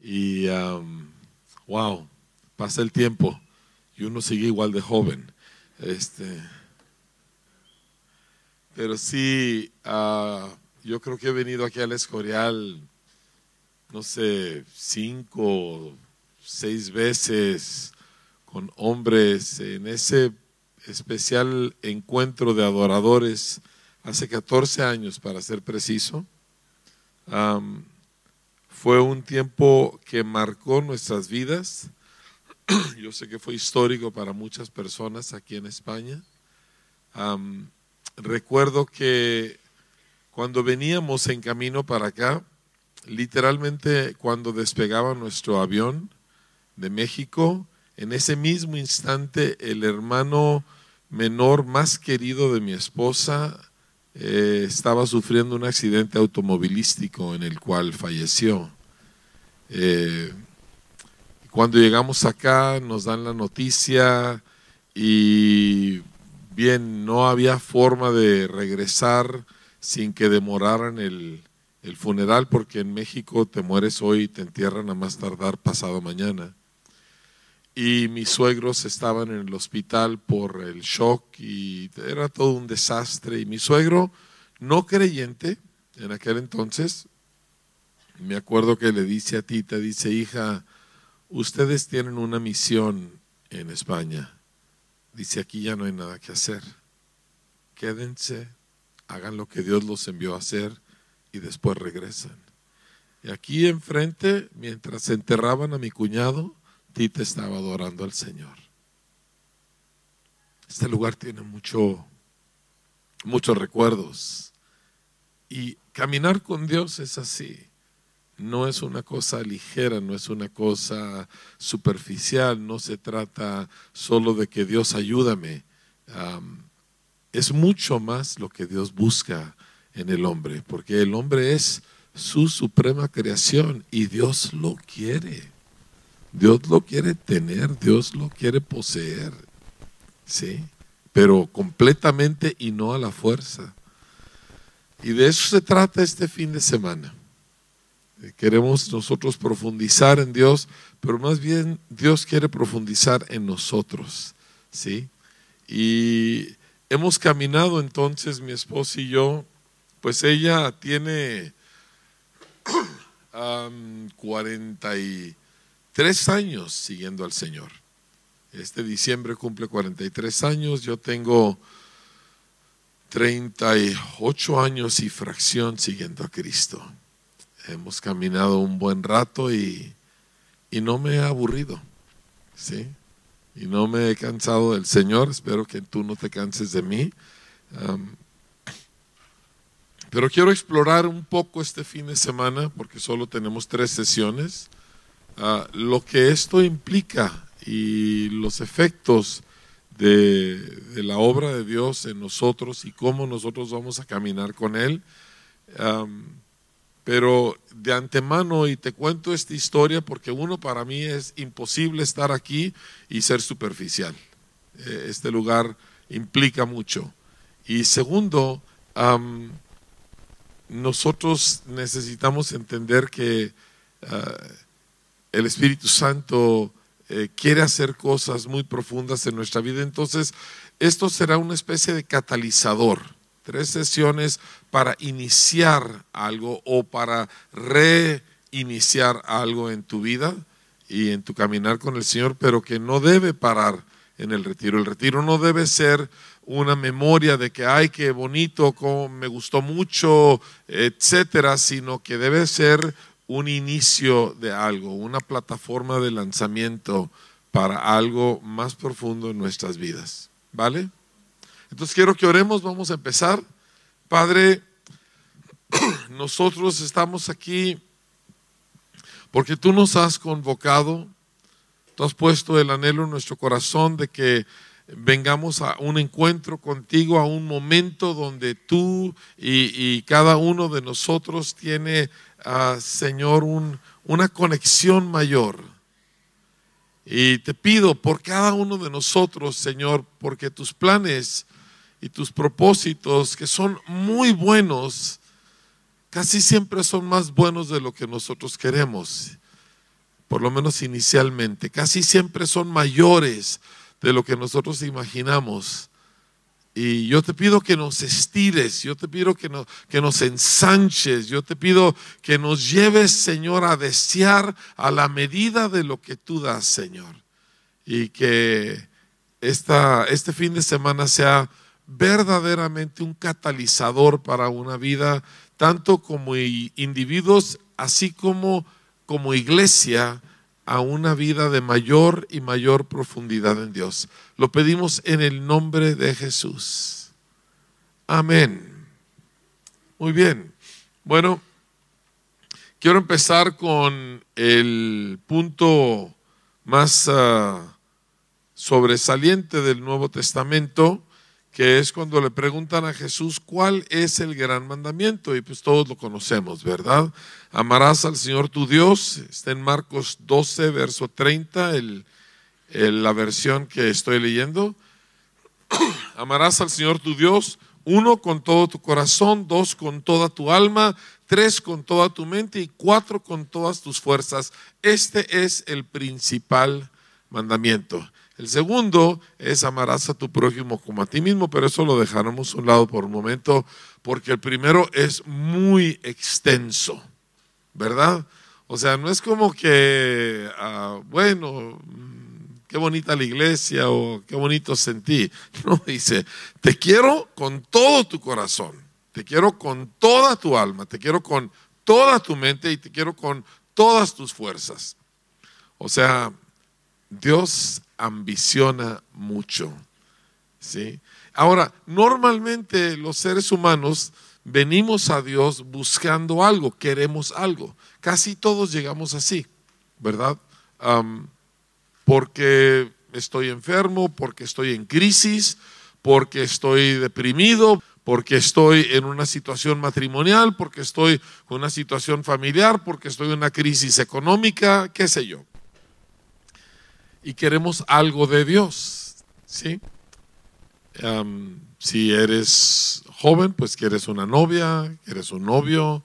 Y, wow, pasa el tiempo y uno sigue igual de joven. Este, pero sí, ah, yo creo que he venido aquí al Escorial, no sé, cinco, seis veces con hombres en ese especial encuentro de adoradores hace 14 años, para ser preciso. Fue un tiempo que marcó nuestras vidas. Yo sé que fue histórico para muchas personas aquí en España. recuerdo que cuando veníamos en camino para acá, literalmente cuando despegaba nuestro avión de México, en ese mismo instante el hermano menor más querido de mi esposa eh, estaba sufriendo un accidente automovilístico en el cual falleció. Eh, cuando llegamos acá nos dan la noticia y bien, no había forma de regresar sin que demoraran el, el funeral porque en México te mueres hoy y te entierran a más tardar pasado mañana y mis suegros estaban en el hospital por el shock y era todo un desastre. Y mi suegro, no creyente en aquel entonces, me acuerdo que le dice a Tita, dice, hija, ustedes tienen una misión en España. Dice, aquí ya no hay nada que hacer. Quédense, hagan lo que Dios los envió a hacer y después regresan. Y aquí enfrente, mientras enterraban a mi cuñado, Tita estaba adorando al Señor. Este lugar tiene mucho, muchos recuerdos. Y caminar con Dios es así. No es una cosa ligera, no es una cosa superficial, no se trata solo de que Dios ayúdame. es mucho más lo que Dios busca en el hombre, porque el hombre es su suprema creación y Dios lo quiere. Dios lo quiere tener, Dios lo quiere poseer, ¿sí? Pero completamente y no a la fuerza. Y de eso se trata este fin de semana. Eh, queremos nosotros profundizar en Dios, pero más bien Dios quiere profundizar en nosotros, ¿sí? Y hemos caminado entonces mi esposa y yo, pues ella tiene 40 y tres años siguiendo al Señor. Este diciembre cumple 43 años, yo tengo 38 años y fracción siguiendo a Cristo. Hemos caminado un buen rato y, no me he aburrido, ¿sí? Y no me he cansado del Señor, espero que tú no te canses de mí. pero quiero explorar un poco este fin de semana porque solo tenemos tres sesiones. Ah, lo que esto implica y los efectos de, la obra de Dios en nosotros y cómo nosotros vamos a caminar con Él. pero de antemano, y te cuento esta historia porque uno, para mí es imposible estar aquí y ser superficial. Eh, este lugar implica mucho. Y segundo, nosotros necesitamos entender que ah, el Espíritu Santo eh, quiere hacer cosas muy profundas en nuestra vida. Entonces, esto será una especie de catalizador. Tres sesiones para iniciar algo o para reiniciar algo en tu vida y en tu caminar con el Señor, pero que no debe parar en el retiro. El retiro no debe ser una memoria de que, ay, qué bonito, como me gustó mucho, etcétera, sino que debe ser un inicio de algo, una plataforma de lanzamiento para algo más profundo en nuestras vidas. ¿Vale? Entonces quiero que oremos, vamos a empezar. Padre, nosotros estamos aquí porque tú nos has convocado, tú has puesto el anhelo en nuestro corazón de que vengamos a un encuentro contigo, a un momento donde tú y, cada uno de nosotros tiene, Señor, una conexión mayor. Y te pido por cada uno de nosotros, Señor, porque tus planes y tus propósitos, que son muy buenos, casi siempre son más buenos de lo que nosotros queremos. por lo menos inicialmente, casi siempre son mayores de lo que nosotros imaginamos. Y yo te pido que nos estires, yo te pido que, que nos ensanches, yo te pido que nos lleves, Señor, a desear a la medida de lo que tú das, Señor. Y que esta, este fin de semana sea verdaderamente un catalizador para una vida, tanto como individuos, así como como iglesia, a una vida de mayor y mayor profundidad en Dios. Lo pedimos en el nombre de Jesús. Amén. Muy bien. Bueno, quiero empezar con el punto más ah, sobresaliente del Nuevo Testamento, que es cuando le preguntan a Jesús cuál es el gran mandamiento, y pues todos lo conocemos, ¿verdad? Amarás al Señor tu Dios, está en Marcos 12, verso 30, la versión que estoy leyendo. Amarás al Señor tu Dios, uno con todo tu corazón, dos con toda tu alma, tres con toda tu mente y cuatro con todas tus fuerzas. Este es el principal mandamiento. El segundo es amarás a tu prójimo como a ti mismo, pero eso lo dejaremos a un lado por un momento, porque el primero es muy extenso, ¿verdad? O sea, no es como que, ah, bueno, mm, qué bonita la iglesia o qué bonito sentí. No, dice, te quiero con todo tu corazón, te quiero con toda tu alma, te quiero con toda tu mente y te quiero con todas tus fuerzas. O sea, Dios ambiciona mucho. ¿sí? Ahora, normalmente los seres humanos venimos a Dios buscando algo, queremos algo. Casi todos llegamos así, ¿verdad? porque estoy enfermo, porque estoy en crisis, porque estoy deprimido, porque estoy en una situación matrimonial, porque estoy en una situación familiar, porque estoy en una crisis económica, qué sé yo y queremos algo de Dios. ¿sí? si eres joven, pues quieres una novia, quieres un novio.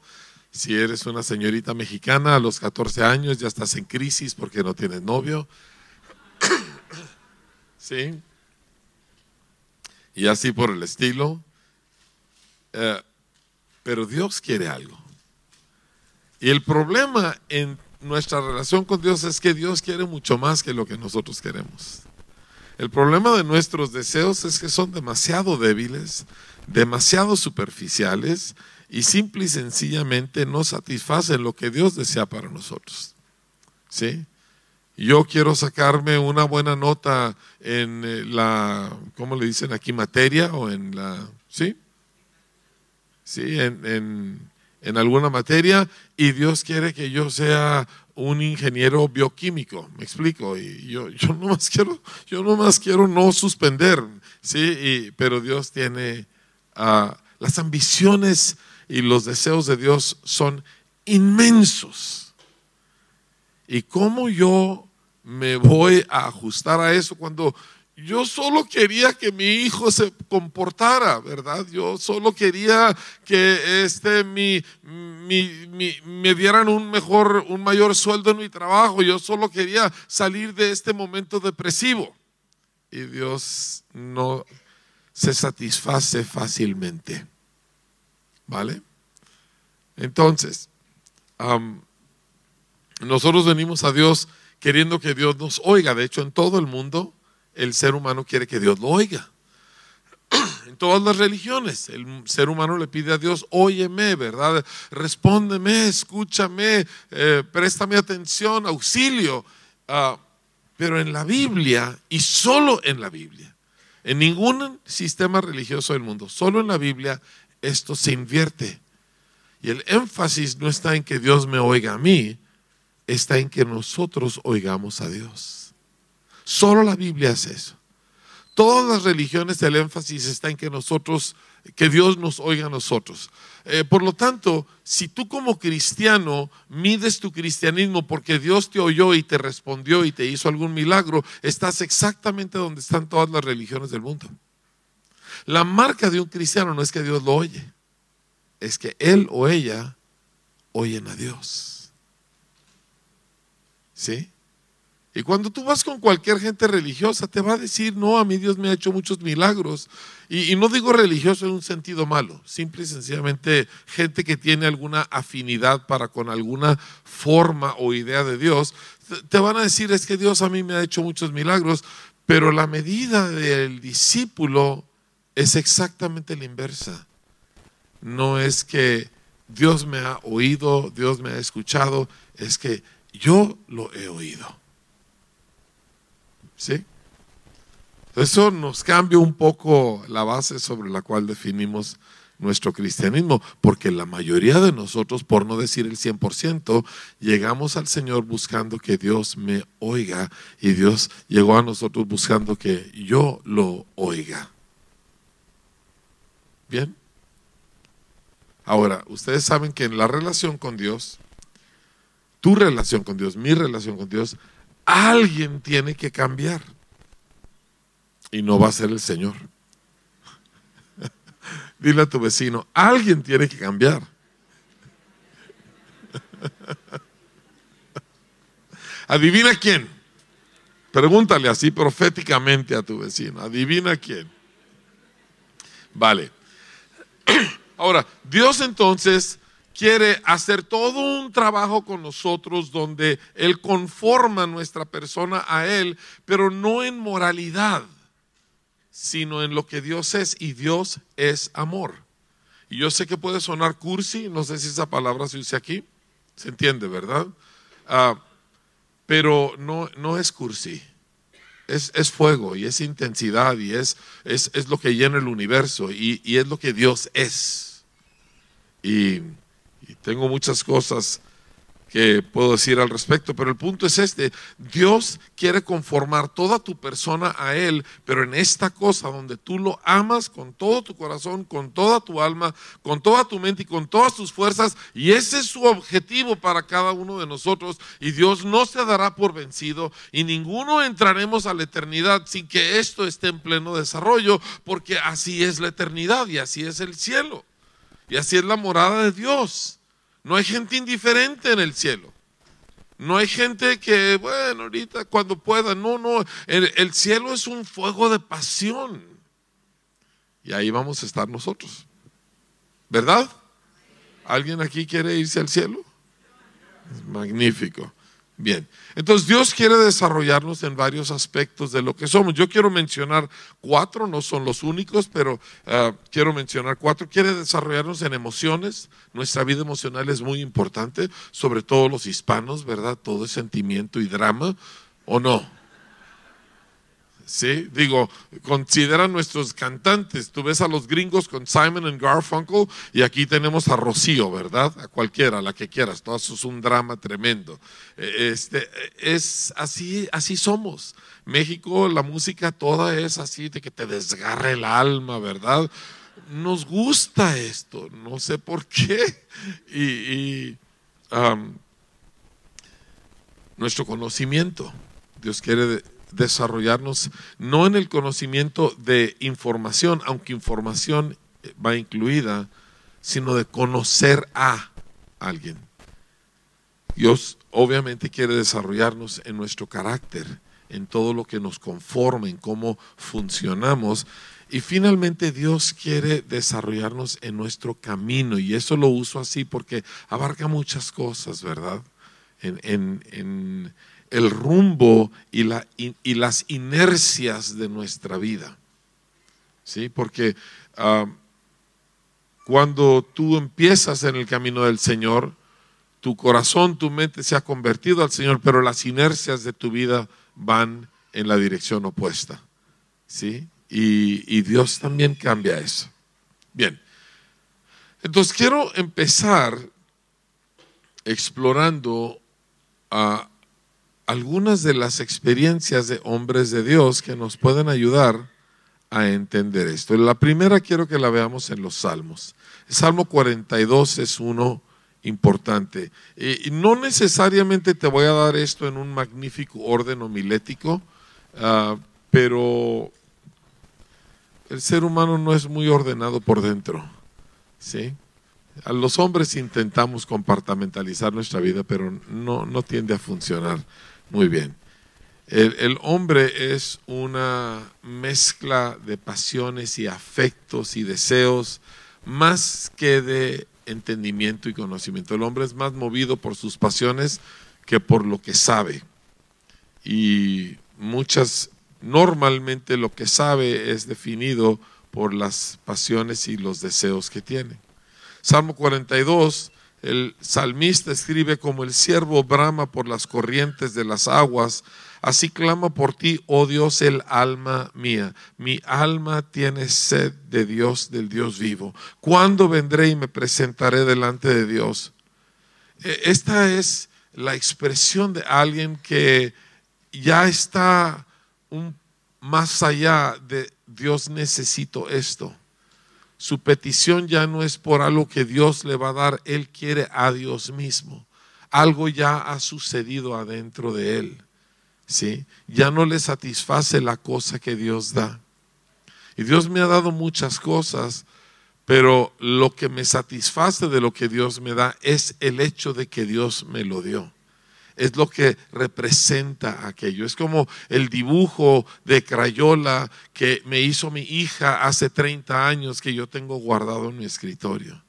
Si eres una señorita mexicana a los 14 años, ya estás en crisis porque no tienes novio. ¿Sí? Y así por el estilo. Eh, pero Dios quiere algo. Y el problema en nuestra relación con Dios es que Dios quiere mucho más que lo que nosotros queremos. El problema de nuestros deseos es que son demasiado débiles, demasiado superficiales y simple y sencillamente no satisfacen lo que Dios desea para nosotros. ¿Sí? Yo quiero sacarme una buena nota en eh, la, ¿cómo le dicen aquí? Materia o en la, ¿sí? Sí, en, en en alguna materia y Dios quiere que yo sea un ingeniero bioquímico, me explico, y yo, yo más quiero, yo nomás quiero no suspender, sí, pero Dios tiene ah, las ambiciones y los deseos de Dios son inmensos. ¿Y cómo yo me voy a ajustar a eso cuando yo solo quería que mi hijo se comportara, ¿verdad? Yo solo quería que este, mi, me dieran un mejor, un mayor sueldo en mi trabajo. Yo solo quería salir de este momento depresivo. Y Dios no se satisface fácilmente. ¿Vale? Entonces, nosotros venimos a Dios queriendo que Dios nos oiga. De hecho, en todo el mundo el ser humano quiere que Dios lo oiga. En todas las religiones, el ser humano le pide a Dios, óyeme, ¿verdad? Respóndeme, escúchame, eh, préstame atención, auxilio. Ah, pero en la Biblia, y solo en la Biblia, en ningún sistema religioso del mundo, solo en la Biblia, esto se invierte. Y el énfasis no está en que Dios me oiga a mí, está en que nosotros oigamos a Dios. Solo la Biblia hace eso. Todas las religiones el énfasis está en que nosotros, que Dios nos oiga a nosotros. Eh, por lo tanto, si tú como cristiano mides tu cristianismo porque Dios te oyó y te respondió y te hizo algún milagro, estás exactamente donde están todas las religiones del mundo. La marca de un cristiano no es que Dios lo oye, es que él o ella oyen a Dios. ¿Sí? Y cuando tú vas con cualquier gente religiosa, te va a decir, no, a mí Dios me ha hecho muchos milagros. Y, no digo religioso en un sentido malo, simple y sencillamente gente que tiene alguna afinidad para con alguna forma o idea de Dios, te van a decir, es que Dios a mí me ha hecho muchos milagros, pero la medida del discípulo es exactamente la inversa. No es que Dios me ha oído, Dios me ha escuchado, es que yo lo he oído. ¿Sí? Eso nos cambia un poco la base sobre la cual definimos nuestro cristianismo, porque la mayoría de nosotros, por no decir el 100%, llegamos al Señor buscando que Dios me oiga y Dios llegó a nosotros buscando que yo lo oiga. Bien. Ahora, ustedes saben que en la relación con Dios, tu relación con Dios, mi relación con Dios, Alguien tiene que cambiar. Y no va a ser el Señor. Dile a tu vecino, alguien tiene que cambiar. Adivina quién. Pregúntale así proféticamente a tu vecino. Adivina quién. Vale. Ahora, Dios entonces quiere hacer todo un trabajo con nosotros donde Él conforma nuestra persona a Él, pero no en moralidad, sino en lo que Dios es y Dios es amor. Y yo sé que puede sonar cursi, no sé si esa palabra se usa aquí, se entiende, ¿verdad? Ah, pero no, no es cursi. Es, es, fuego y es intensidad y es, es, es lo que llena el universo y, y es lo que Dios es. Y tengo muchas cosas que puedo decir al respecto, pero el punto es este, Dios quiere conformar toda tu persona a Él, pero en esta cosa donde tú lo amas con todo tu corazón, con toda tu alma, con toda tu mente y con todas tus fuerzas, y ese es su objetivo para cada uno de nosotros, y Dios no se dará por vencido, y ninguno entraremos a la eternidad sin que esto esté en pleno desarrollo, porque así es la eternidad y así es el cielo, y así es la morada de Dios. No hay gente indiferente en el cielo. No hay gente que, bueno, ahorita cuando pueda. No, no. El, cielo es un fuego de pasión. Y ahí vamos a estar nosotros. ¿Verdad? ¿Alguien aquí quiere irse al cielo? magnífico. Bien, entonces Dios quiere desarrollarnos en varios aspectos de lo que somos. Yo quiero mencionar cuatro, no son los únicos, pero ah, quiero mencionar cuatro. Quiere desarrollarnos en emociones. Nuestra vida emocional es muy importante, sobre todo los hispanos, ¿verdad? Todo es sentimiento y drama, ¿o no? ¿Sí? Digo, considera nuestros cantantes. Tú ves a los gringos con Simon and Garfunkel y aquí tenemos a Rocío, ¿verdad? A cualquiera, la que quieras. Todo eso es un drama tremendo. E, este, es así, así somos. México, la música toda es así de que te desgarre el alma, ¿verdad? Nos gusta esto, no sé por qué. Y, nuestro conocimiento, Dios quiere desarrollarnos no en el conocimiento de información, aunque información va incluida, sino de conocer a alguien. Dios obviamente quiere desarrollarnos en nuestro carácter, en todo lo que nos conforma, en cómo funcionamos. Y finalmente Dios quiere desarrollarnos en nuestro camino. Y eso lo uso así porque abarca muchas cosas, ¿verdad? En, en el rumbo y, la, y, las inercias de nuestra vida. ¿Sí? Porque ah, cuando tú empiezas en el camino del Señor, tu corazón, tu mente se ha convertido al Señor, pero las inercias de tu vida van en la dirección opuesta. ¿Sí? Y, y Dios también cambia eso. Bien. Entonces quiero empezar explorando a algunas de las experiencias de hombres de Dios que nos pueden ayudar a entender esto. La primera quiero que la veamos en los Salmos. El Salmo 42 es uno importante. Y no necesariamente te voy a dar esto en un magnífico orden homilético, ah, pero el ser humano no es muy ordenado por dentro. ¿sí? A los hombres intentamos compartamentalizar nuestra vida, pero no, no tiende a funcionar Muy bien. El, hombre es una mezcla de pasiones y afectos y deseos más que de entendimiento y conocimiento. El hombre es más movido por sus pasiones que por lo que sabe. Y muchas, normalmente lo que sabe es definido por las pasiones y los deseos que tiene. Salmo 42, el salmista escribe como el siervo brama por las corrientes de las aguas, así clama por ti, oh Dios, el alma mía. Mi alma tiene sed de Dios, del Dios vivo. ¿Cuándo vendré y me presentaré delante de Dios? E, esta es la expresión de alguien que ya está un, más allá de Dios necesito esto. Su petición ya no es por algo que Dios le va a dar, Él quiere a Dios mismo. Algo ya ha sucedido adentro de Él. ¿sí? Ya no le satisface la cosa que Dios da. Y Dios me ha dado muchas cosas, pero lo que me satisface de lo que Dios me da es el hecho de que Dios me lo dio es lo que representa aquello. Es como el dibujo de Crayola que me hizo mi hija hace 30 años que yo tengo guardado en mi escritorio.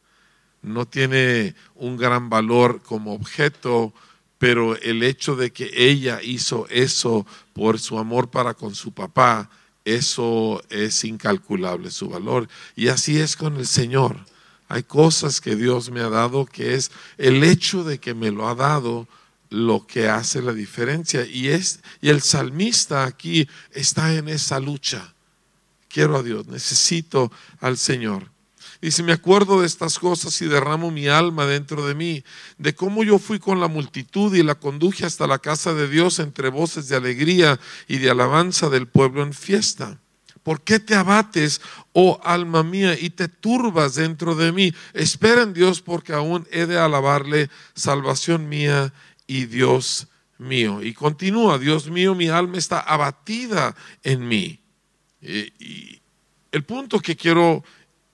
No tiene un gran valor como objeto, pero el hecho de que ella hizo eso por su amor para con su papá, eso es incalculable su valor. Y así es con el Señor. Hay cosas que Dios me ha dado que es el hecho de que me lo ha dado lo que hace la diferencia. Y, es, y el salmista aquí está en esa lucha. Quiero a Dios, necesito al Señor. Dice, me acuerdo de estas cosas y derramo mi alma dentro de mí, de cómo yo fui con la multitud y la conduje hasta la casa de Dios entre voces de alegría y de alabanza del pueblo en fiesta. ¿Por qué te abates, oh alma mía, y te turbas dentro de mí? Espera en Dios porque aún he de alabarle, salvación mía y Dios mío. Y continúa, Dios mío, mi alma está abatida en mí. Y, el punto que quiero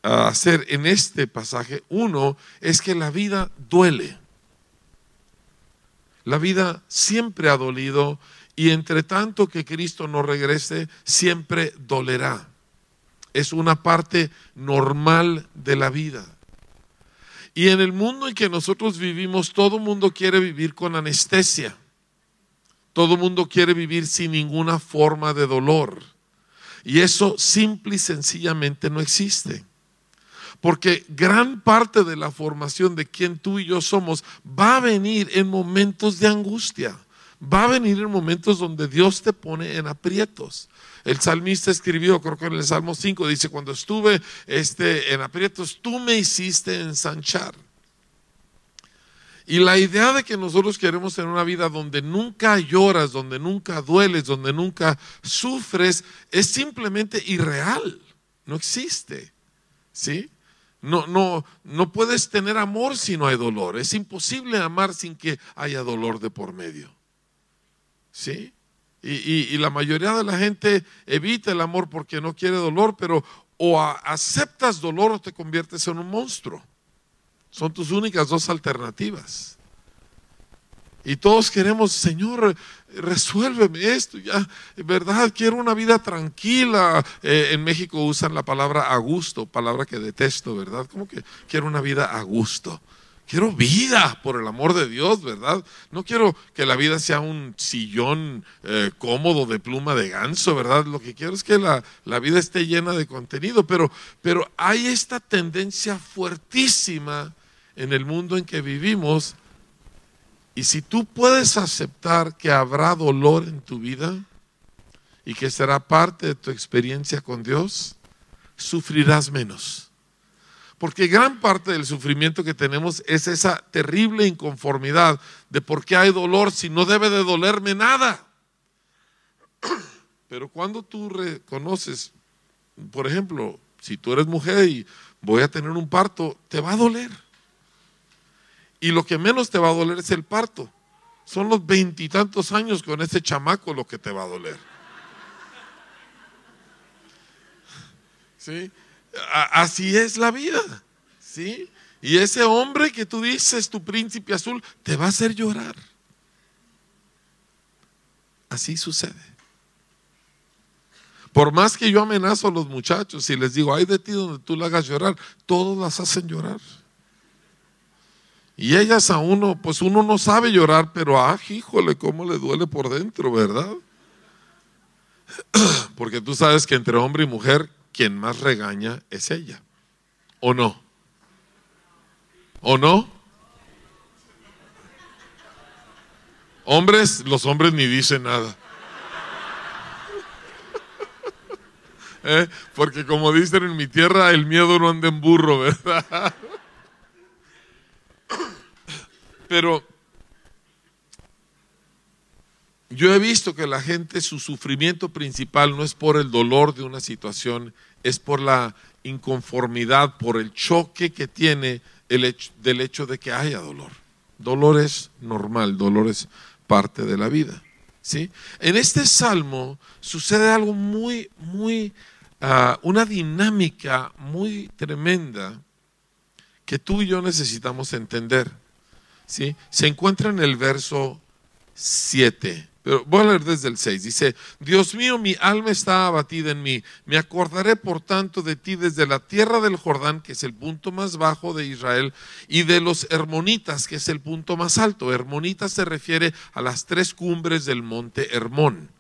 ah, hacer en este pasaje, uno, es que la vida duele. La vida siempre ha dolido y entre tanto que Cristo no regrese, siempre dolerá. Es una parte normal de la vida. Y en el mundo en que nosotros vivimos, todo mundo quiere vivir con anestesia. Todo mundo quiere vivir sin ninguna forma de dolor. Y eso simple y sencillamente no existe. Porque gran parte de la formación de quien tú y yo somos va a venir en momentos de angustia. Va a venir en momentos donde Dios te pone en aprietos. El salmista escribió, creo que en el Salmo 5, dice, cuando estuve este, en aprietos, tú me hiciste ensanchar. Y la idea de que nosotros queremos tener una vida donde nunca lloras, donde nunca dueles, donde nunca sufres, es simplemente irreal. No existe. ¿Sí? No, no, no puedes tener amor si no hay dolor. Es imposible amar sin que haya dolor de por medio. ¿Sí? Y, la mayoría de la gente evita el amor porque no quiere dolor, pero o aceptas dolor o te conviertes en un monstruo. Son tus únicas dos alternativas. Y todos queremos, Señor, resuélveme esto, ya, verdad, quiero una vida tranquila. Eh, en México usan la palabra a gusto, palabra que detesto, ¿verdad? Como que quiero una vida a gusto. Quiero vida, por el amor de Dios, ¿verdad? No quiero que la vida sea un sillón eh, cómodo de pluma de ganso, ¿verdad? Lo que quiero es que la, la vida esté llena de contenido, pero, pero hay esta tendencia fuertísima en el mundo en que vivimos. Y si tú puedes aceptar que habrá dolor en tu vida y que será parte de tu experiencia con Dios, sufrirás menos porque gran parte del sufrimiento que tenemos es esa terrible inconformidad de por qué hay dolor si no debe de dolerme nada. Pero cuando tú reconoces, por ejemplo, si tú eres mujer y voy a tener un parto, te va a doler. Y lo que menos te va a doler es el parto. Son los veintitantos años con ese chamaco lo que te va a doler. ¿Sí? Así es la vida, ¿sí? Y ese hombre que tú dices, tu príncipe azul, te va a hacer llorar. así sucede. Por más que yo amenazo a los muchachos y les digo, ay de ti donde tú la hagas llorar, todos las hacen llorar. Y ellas a uno, pues uno no sabe llorar, pero ah, híjole, cómo le duele por dentro, ¿verdad? Porque tú sabes que entre hombre y mujer, quien más regaña es ella. ¿O no? ¿O no? Hombres, los hombres ni dicen nada. ¿Eh? Porque como dicen en mi tierra, el miedo no anda en burro, ¿verdad? Pero yo he visto que la gente, su sufrimiento principal no es por el dolor de una situación, es por la inconformidad, por el choque que tiene el hecho, del hecho de que haya dolor. Dolor es normal, dolor es parte de la vida. ¿sí? En este salmo sucede algo muy, muy, uh, una dinámica muy tremenda que tú y yo necesitamos entender. ¿sí? Se encuentra en el verso 7 voy a leer desde el 6. Dice, Dios mío, mi alma está abatida en mí. Me acordaré por tanto de ti desde la tierra del Jordán, que es el punto más bajo de Israel, y de los Hermonitas, que es el punto más alto. Hermonitas se refiere a las tres cumbres del monte Hermón.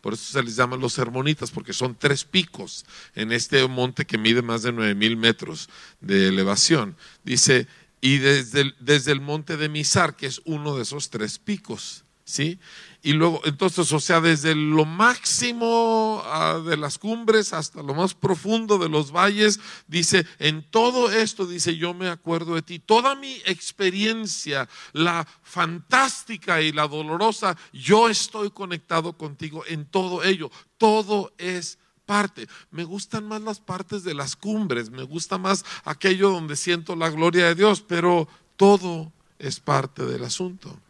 Por eso se les llaman los Hermonitas, porque son tres picos en este monte que mide más de nueve mil metros de elevación. Dice, y desde el, desde el monte de Misar, que es uno de esos tres picos. ¿Sí? Y luego, entonces, o sea, desde lo máximo ah, de las cumbres hasta lo más profundo de los valles, dice, en todo esto, dice, yo me acuerdo de ti. Toda mi experiencia, la fantástica y la dolorosa, yo estoy conectado contigo en todo ello. Todo es parte. Me gustan más las partes de las cumbres, me gusta más aquello donde siento la gloria de Dios, pero todo es parte del asunto.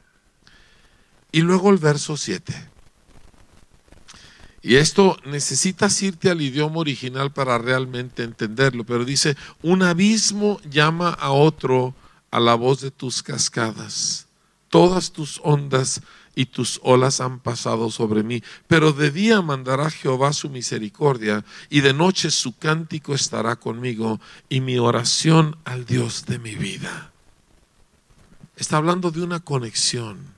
Y luego el verso 7. Y esto necesitas irte al idioma original para realmente entenderlo, pero dice, un abismo llama a otro a la voz de tus cascadas. Todas tus ondas y tus olas han pasado sobre mí, pero de día mandará Jehová su misericordia y de noche su cántico estará conmigo y mi oración al Dios de mi vida. Está hablando de una conexión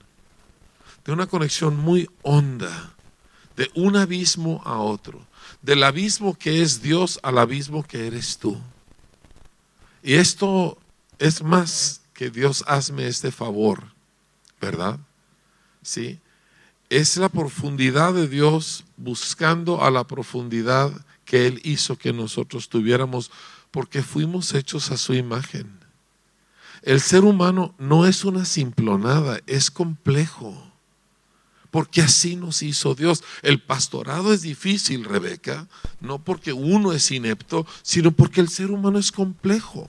de una conexión muy honda, de un abismo a otro, del abismo que es Dios al abismo que eres tú. Y esto es más que Dios hazme este favor, ¿verdad? Sí. Es la profundidad de Dios buscando a la profundidad que Él hizo que nosotros tuviéramos, porque fuimos hechos a su imagen. El ser humano no es una simplonada, es complejo porque así nos hizo Dios. El pastorado es difícil, Rebeca, no porque uno es inepto, sino porque el ser humano es complejo.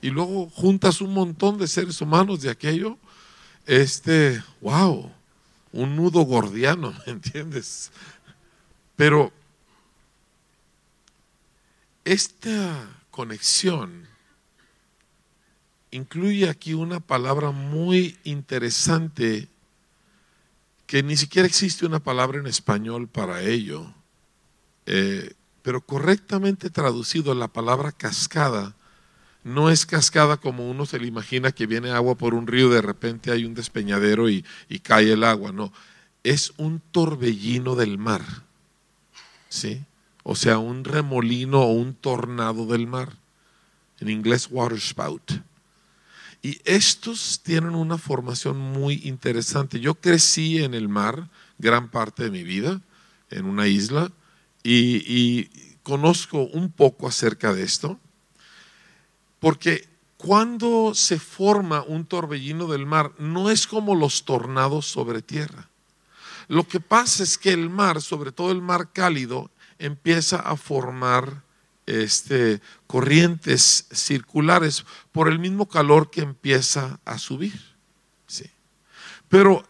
Y luego juntas un montón de seres humanos de aquello, este, wow, un nudo gordiano, ¿me entiendes? Pero esta conexión incluye aquí una palabra muy interesante que ni siquiera existe una palabra en español para ello, eh, pero correctamente traducido la palabra cascada no es cascada como uno se le imagina que viene agua por un río, de repente hay un despeñadero y, y cae el agua, no, es un torbellino del mar, ¿sí? O sea, un remolino o un tornado del mar, en inglés water spout. Y estos tienen una formación muy interesante. Yo crecí en el mar gran parte de mi vida, en una isla, y, conozco un poco acerca de esto, porque cuando se forma un torbellino del mar, no es como los tornados sobre tierra. Lo que pasa es que el mar, sobre todo el mar cálido, empieza a formar este, corrientes circulares por el mismo calor que empieza a subir. Sí. Pero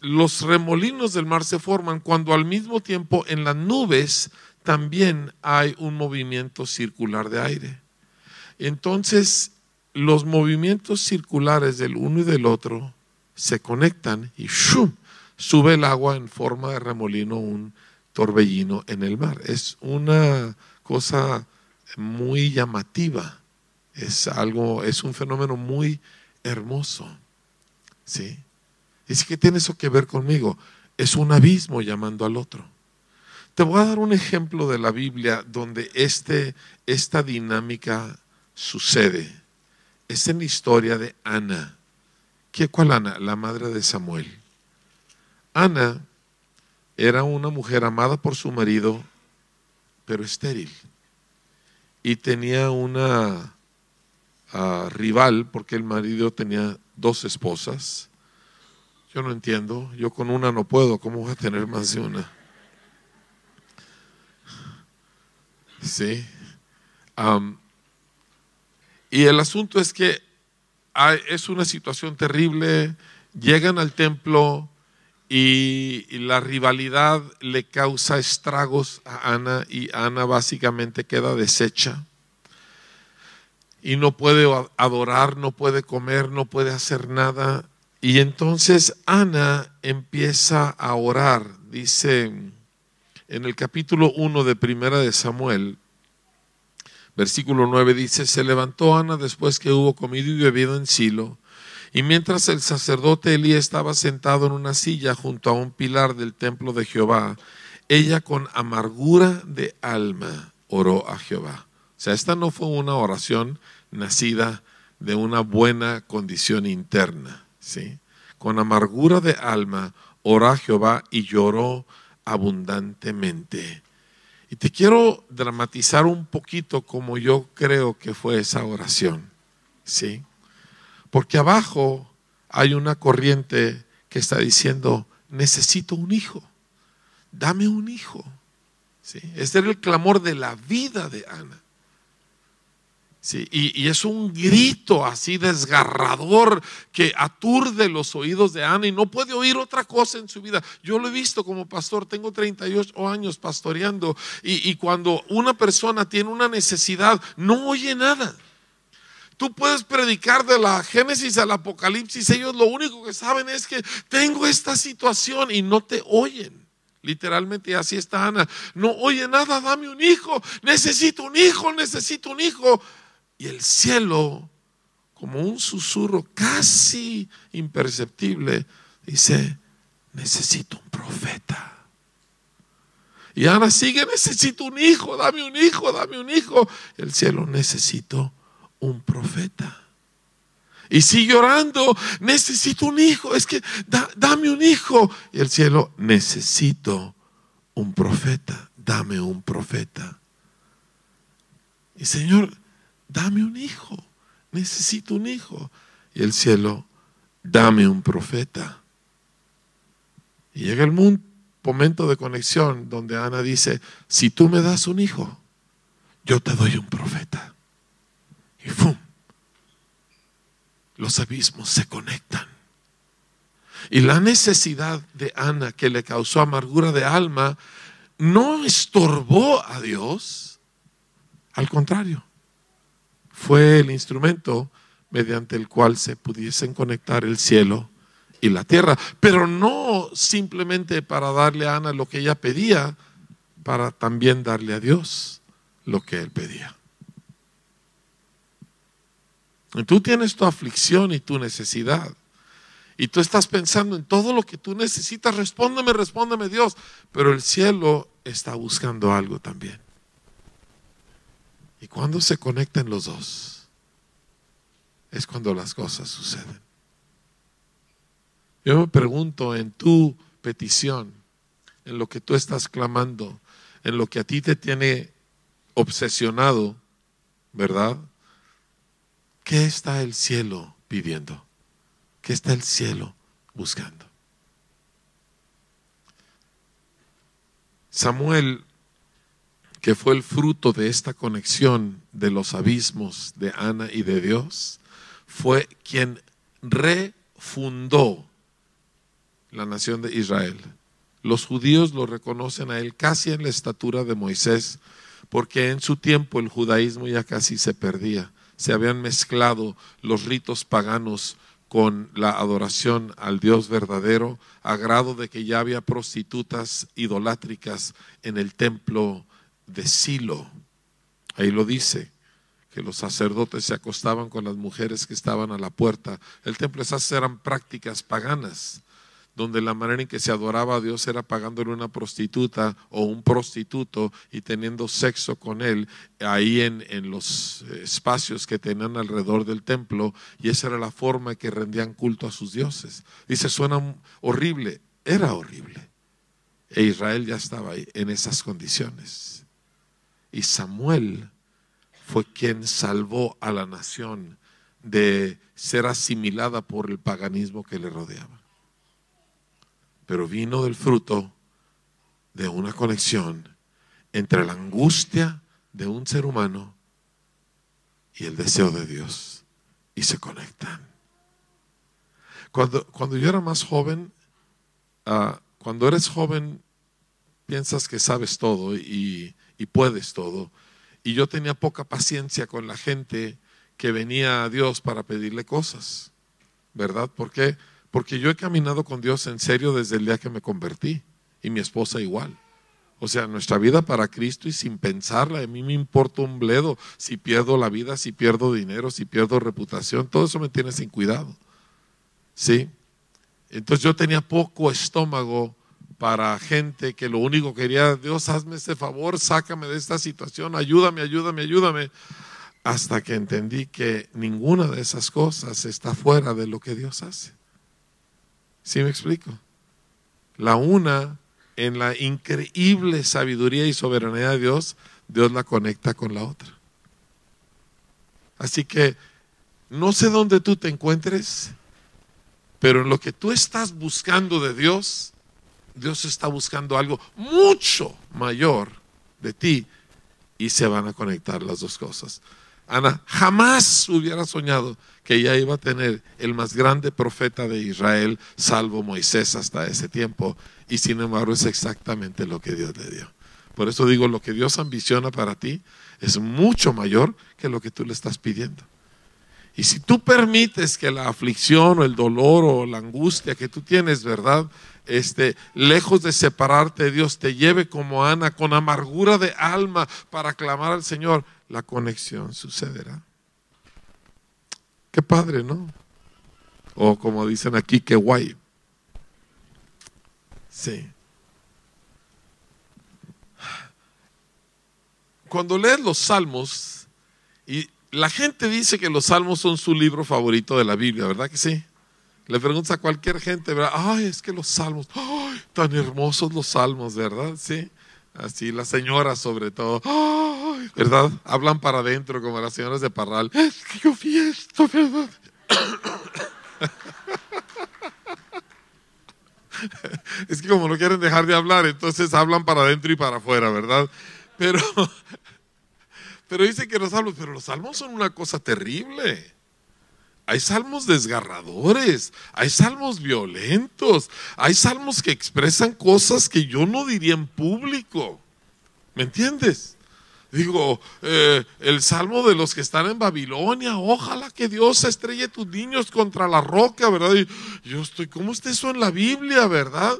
los remolinos del mar se forman cuando al mismo tiempo en las nubes también hay un movimiento circular de aire. Entonces, los movimientos circulares del uno y del otro se conectan y ¡shum! sube el agua en forma de remolino, un torbellino en el mar. Es una cosa muy llamativa. Es algo, es un fenómeno muy hermoso. ¿Sí? Es que tiene eso que ver conmigo. Es un abismo llamando al otro. Te voy a dar un ejemplo de la Biblia donde este, esta dinámica sucede. Es en la historia de Ana. ¿Qué cuál Ana? La madre de Samuel. Ana era una mujer amada por su marido, pero estéril. Y tenía una ah, rival, porque el marido tenía dos esposas. Yo no entiendo, yo con una no puedo, ¿cómo voy a tener más de una? Sí. y el asunto es que es una situación terrible, llegan al templo y, la rivalidad le causa estragos a Ana y Ana básicamente queda deshecha y no puede adorar, no puede comer, no puede hacer nada. Y entonces Ana empieza a orar, dice en el capítulo 1 de Primera de Samuel, versículo 9 dice, se levantó Ana después que hubo comido y bebido en Silo y mientras el sacerdote Elí estaba sentado en una silla junto a un pilar del templo de Jehová, ella con amargura de alma oró a Jehová. O sea, esta no fue una oración nacida de una buena condición interna, ¿sí? Con amargura de alma oró a Jehová y lloró abundantemente. Y te quiero dramatizar un poquito como yo creo que fue esa oración, ¿sí? Porque abajo hay una corriente que está diciendo, necesito un hijo, dame un hijo. ¿Sí? Este era el clamor de la vida de Ana. Sí, y, y, es un grito así desgarrador que aturde los oídos de Ana y no puede oír otra cosa en su vida. Yo lo he visto como pastor, tengo 38 años pastoreando y, y cuando una persona tiene una necesidad, no oye nada. Tú puedes predicar de la Génesis al Apocalipsis. Ellos lo único que saben es que tengo esta situación y no te oyen. Literalmente así está Ana. No oye nada, dame un hijo. Necesito un hijo, necesito un hijo. Y el cielo, como un susurro casi imperceptible, dice, necesito un profeta. Y Ana sigue, necesito un hijo, dame un hijo, dame un hijo. El cielo necesito un profeta. Y sigue orando, necesito un hijo, es que dame un hijo. Y el cielo, necesito un profeta, dame un profeta. Y Señor, dame un hijo, necesito un hijo. Y el cielo, dame un profeta. Y llega el momento de conexión donde Ana dice, si tú me das un hijo, yo te doy un profeta. Y ¡fum! Los abismos se conectan. Y la necesidad de Ana que le causó amargura de alma no estorbó a Dios. Al contrario, fue el instrumento mediante el cual se pudiesen conectar el cielo y la tierra. Pero no simplemente para darle a Ana lo que ella pedía, para también darle a Dios lo que él pedía. Tú tienes tu aflicción y tu necesidad. Y tú estás pensando en todo lo que tú necesitas. Respóndeme, respóndeme Dios. Pero el cielo está buscando algo también. Y cuando se conectan los dos, es cuando las cosas suceden. Yo me pregunto en tu petición, en lo que tú estás clamando, en lo que a ti te tiene obsesionado, ¿verdad? ¿Qué está el cielo pidiendo? ¿Qué está el cielo buscando? Samuel, que fue el fruto de esta conexión de los abismos de Ana y de Dios, fue quien refundó la nación de Israel. Los judíos lo reconocen a él casi en la estatura de Moisés, porque en su tiempo el judaísmo ya casi se perdía se habían mezclado los ritos paganos con la adoración al Dios verdadero, a grado de que ya había prostitutas idolátricas en el templo de Silo. Ahí lo dice, que los sacerdotes se acostaban con las mujeres que estaban a la puerta. El templo, esas eran prácticas paganas donde la manera en que se adoraba a Dios era pagándole una prostituta o un prostituto y teniendo sexo con él ahí en, en, los espacios que tenían alrededor del templo y esa era la forma en que rendían culto a sus dioses. Dice, suena horrible, era horrible. E Israel ya estaba ahí en esas condiciones. Y Samuel fue quien salvó a la nación de ser asimilada por el paganismo que le rodeaba pero vino del fruto de una conexión entre la angustia de un ser humano y el deseo de Dios y se conectan. Cuando, cuando yo era más joven, ah, cuando eres joven piensas que sabes todo y, puedes todo. Y yo tenía poca paciencia con la gente que venía a Dios para pedirle cosas, ¿verdad? ¿Por qué? Porque yo he caminado con Dios en serio desde el día que me convertí y mi esposa igual. O sea, nuestra vida para Cristo y sin pensarla, a mí me importa un bledo si pierdo la vida, si pierdo dinero, si pierdo reputación, todo eso me tiene sin cuidado. ¿Sí? Entonces yo tenía poco estómago para gente que lo único que quería, Dios, hazme ese favor, sácame de esta situación, ayúdame, ayúdame, ayúdame. Hasta que entendí que ninguna de esas cosas está fuera de lo que Dios hace. ¿Sí me explico? La una, en la increíble sabiduría y soberanía de Dios, Dios la conecta con la otra. Así que no sé dónde tú te encuentres, pero en lo que tú estás buscando de Dios, Dios está buscando algo mucho mayor de ti y se van a conectar las dos cosas. Ana jamás hubiera soñado que ella iba a tener el más grande profeta de Israel, salvo Moisés hasta ese tiempo, y sin embargo es exactamente lo que Dios le dio. Por eso digo, lo que Dios ambiciona para ti es mucho mayor que lo que tú le estás pidiendo. Y si tú permites que la aflicción o el dolor o la angustia que tú tienes, ¿verdad? Este, lejos de separarte de Dios, te lleve como Ana con amargura de alma para clamar al Señor, la conexión sucederá. Qué padre, ¿no? O como dicen aquí, qué guay. Sí. Cuando lees los salmos, y la gente dice que los salmos son su libro favorito de la Biblia, ¿verdad que sí? Le preguntas a cualquier gente, ¿verdad? Ay, es que los salmos, ay, tan hermosos los salmos, ¿verdad? Sí. Así, las señoras sobre todo, ¿verdad? Hablan para adentro como las señoras de Parral. Es que yo fiesto, ¿verdad? es que como no quieren dejar de hablar, entonces hablan para adentro y para afuera, ¿verdad? Pero, pero dicen que los salmos, pero los salmos son una cosa terrible. Hay salmos desgarradores, hay salmos violentos, hay salmos que expresan cosas que yo no diría en público. ¿Me entiendes? Digo, eh, el salmo de los que están en Babilonia, ojalá que Dios estrelle tus niños contra la roca, ¿verdad? Y yo estoy, ¿cómo está eso en la Biblia, verdad?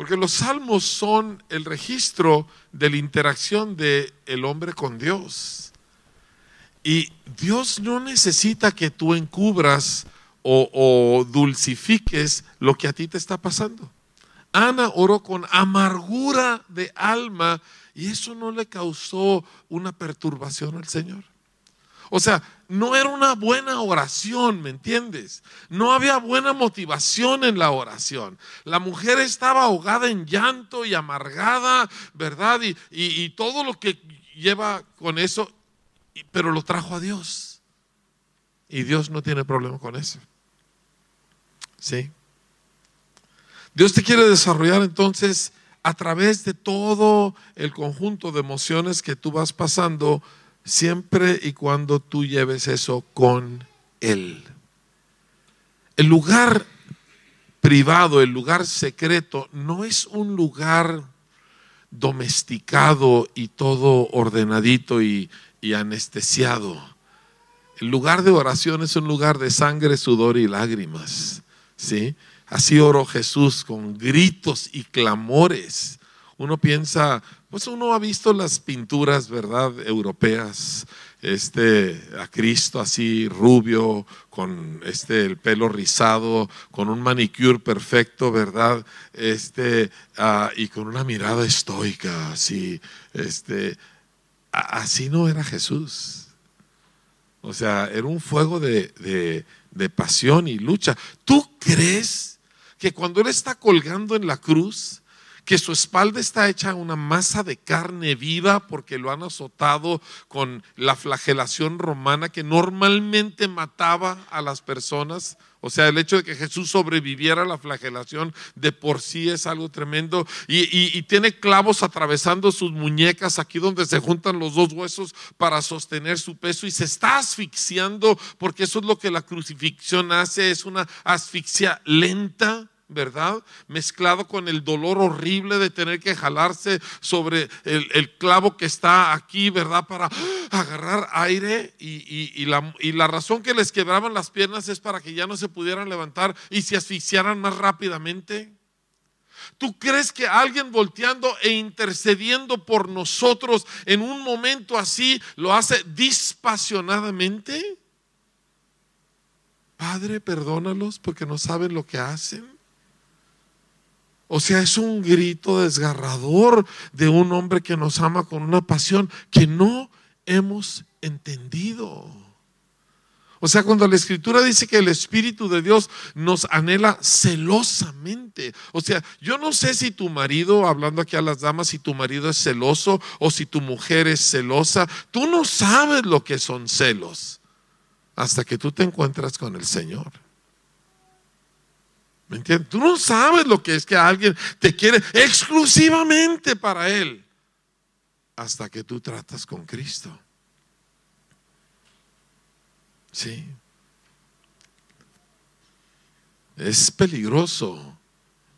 Porque los salmos son el registro de la interacción del el hombre con Dios. Y Dios no necesita que tú encubras o, dulcifiques lo que a ti te está pasando. Ana oró con amargura de alma y eso no le causó una perturbación al Señor. O sea, no era una buena oración, ¿me entiendes? No había buena motivación en la oración. La mujer estaba ahogada en llanto y amargada, ¿verdad? Y, y todo lo que lleva con eso pero lo trajo a Dios. Y Dios no tiene problema con eso. ¿Sí? Dios te quiere desarrollar entonces a través de todo el conjunto de emociones que tú vas pasando, siempre y cuando tú lleves eso con Él. El lugar privado, el lugar secreto, no es un lugar domesticado y todo ordenadito y, anestesiado. El lugar de oración es un lugar de sangre, sudor y lágrimas. ¿sí? Así oró Jesús con gritos y clamores. Uno piensa, pues uno ha visto las pinturas, ¿verdad?, europeas, este, a Cristo así rubio, con este, el pelo rizado, con un manicure perfecto, ¿verdad? Este, ah, y con una mirada estoica, así, este, así no era Jesús. O sea, era un fuego de, de pasión y lucha. ¿Tú crees que cuando Él está colgando en la cruz, que su espalda está hecha una masa de carne viva porque lo han azotado con la flagelación romana que normalmente mataba a las personas. O sea, el hecho de que Jesús sobreviviera a la flagelación de por sí es algo tremendo. Y, tiene clavos atravesando sus muñecas, aquí donde se juntan los dos huesos para sostener su peso. Y se está asfixiando, porque eso es lo que la crucifixión hace, es una asfixia lenta ¿verdad? Mezclado con el dolor horrible de tener que jalarse sobre el, clavo que está aquí, ¿verdad? Para agarrar aire y, la, razón que les quebraban las piernas es para que ya no se pudieran levantar y se asfixiaran más rápidamente. ¿Tú crees que alguien volteando e intercediendo por nosotros en un momento así lo hace dispasionadamente? Padre, perdónalos porque no saben lo que hacen. O sea, es un grito desgarrador de un hombre que nos ama con una pasión que no hemos entendido. O sea, cuando la escritura dice que el Espíritu de Dios nos anhela celosamente. O sea, yo no sé si tu marido, hablando aquí a las damas, si tu marido es celoso o si tu mujer es celosa. Tú no sabes lo que son celos hasta que tú te encuentras con el Señor. ¿Me entiendes? Tú no sabes lo que es que alguien te quiere exclusivamente para Él hasta que tú tratas con Cristo. Sí. Es peligroso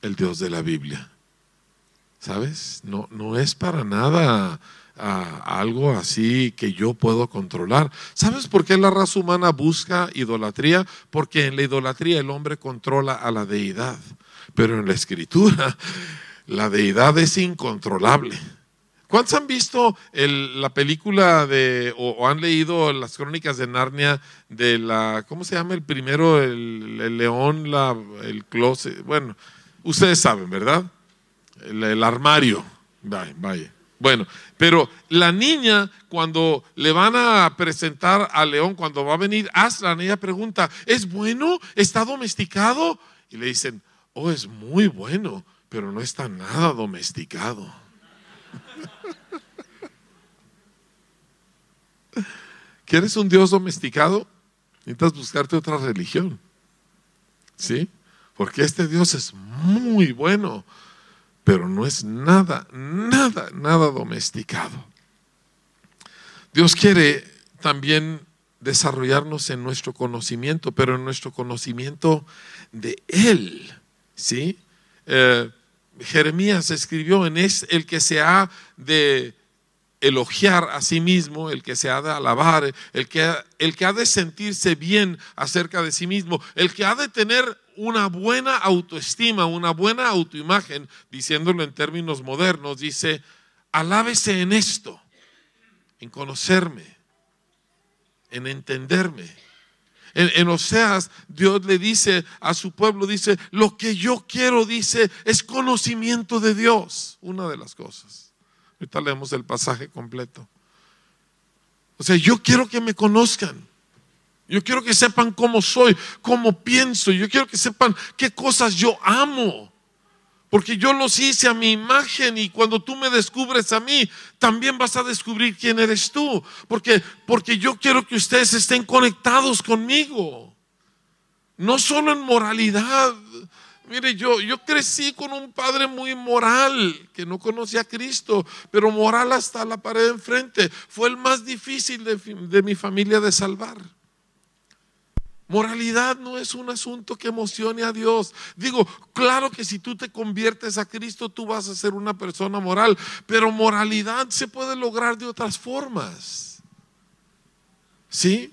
el Dios de la Biblia. ¿Sabes? No, no es para nada algo así que yo puedo controlar. ¿Sabes por qué la raza humana busca idolatría? Porque en la idolatría el hombre controla a la deidad, pero en la escritura la deidad es incontrolable. ¿Cuántos han visto la película de, o, han leído las crónicas de Narnia de la, ¿cómo se llama el primero? El, león, la, el closet. Bueno, ustedes saben, ¿verdad? El, el armario. Vaya, vaya. Bueno, pero la niña cuando le van a presentar al león, cuando va a venir Aslan, ella pregunta, ¿es bueno? ¿Está domesticado? Y le dicen, oh, es muy bueno, pero no está nada domesticado. ¿Quieres un Dios domesticado? Necesitas buscarte otra religión. ¿Sí? Porque este Dios es muy bueno pero no es nada, nada, nada domesticado. Dios quiere también desarrollarnos en nuestro conocimiento, pero en nuestro conocimiento de Él. ¿sí? Eh, Jeremías escribió en es el que se ha de elogiar a sí mismo, el que se ha de alabar, el que, el que ha de sentirse bien acerca de sí mismo, el que ha de tener una buena autoestima, una buena autoimagen, diciéndolo en términos modernos, dice, alábese en esto, en conocerme, en entenderme. En, en, Oseas, Dios le dice a su pueblo, dice, lo que yo quiero, dice, es conocimiento de Dios, una de las cosas. Ahorita leemos el pasaje completo. O sea, yo quiero que me conozcan. Yo quiero que sepan cómo soy, cómo pienso. Yo quiero que sepan qué cosas yo amo. Porque yo los hice a mi imagen y cuando tú me descubres a mí, también vas a descubrir quién eres tú. Porque, porque yo quiero que ustedes estén conectados conmigo. No solo en moralidad. Mire, yo, yo crecí con un padre muy moral, que no conocía a Cristo, pero moral hasta la pared enfrente. Fue el más difícil de, de mi familia de salvar. Moralidad no es un asunto que emocione a Dios. Digo, claro que si tú te conviertes a Cristo, tú vas a ser una persona moral, pero moralidad se puede lograr de otras formas. ¿Sí?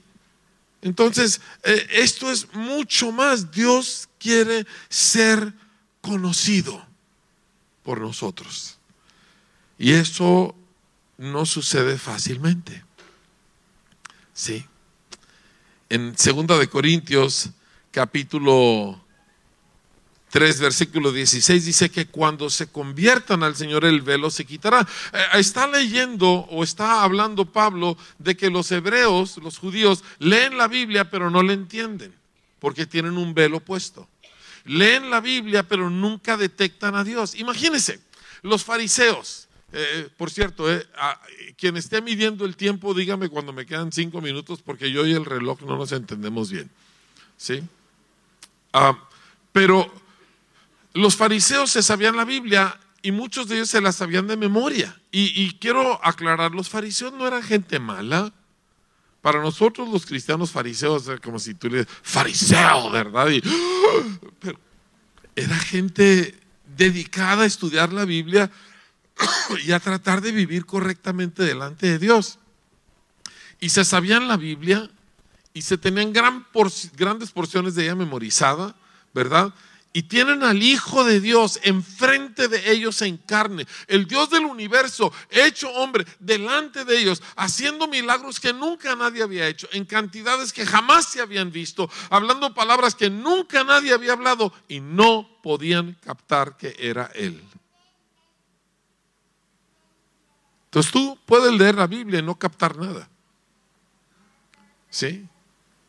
Entonces, eh, esto es mucho más. Dios quiere ser conocido por nosotros. Y eso no sucede fácilmente. Sí. En 2 de Corintios capítulo 3, versículo 16 dice que cuando se conviertan al Señor el velo se quitará. Eh, está leyendo o está hablando Pablo de que los hebreos, los judíos, leen la Biblia pero no la entienden porque tienen un velo puesto. Leen la Biblia pero nunca detectan a Dios. Imagínense, los fariseos, eh, por cierto, eh, quien esté midiendo el tiempo, dígame cuando me quedan cinco minutos porque yo y el reloj no nos entendemos bien. ¿Sí? Ah, pero los fariseos se sabían la Biblia y muchos de ellos se la sabían de memoria. Y, quiero aclarar, los fariseos no eran gente mala. Para nosotros los cristianos fariseos, como si tú le fariseo, ¿verdad? era gente dedicada a estudiar la Biblia y a tratar de vivir correctamente delante de Dios. Y se sabían la Biblia y se tenían grandes porciones de ella memorizada, ¿verdad? y tienen al Hijo de Dios enfrente de ellos en carne, el Dios del universo, hecho hombre, delante de ellos, haciendo milagros que nunca nadie había hecho, en cantidades que jamás se habían visto, hablando palabras que nunca nadie había hablado y no podían captar que era Él. Entonces tú puedes leer la Biblia y no captar nada. ¿Sí?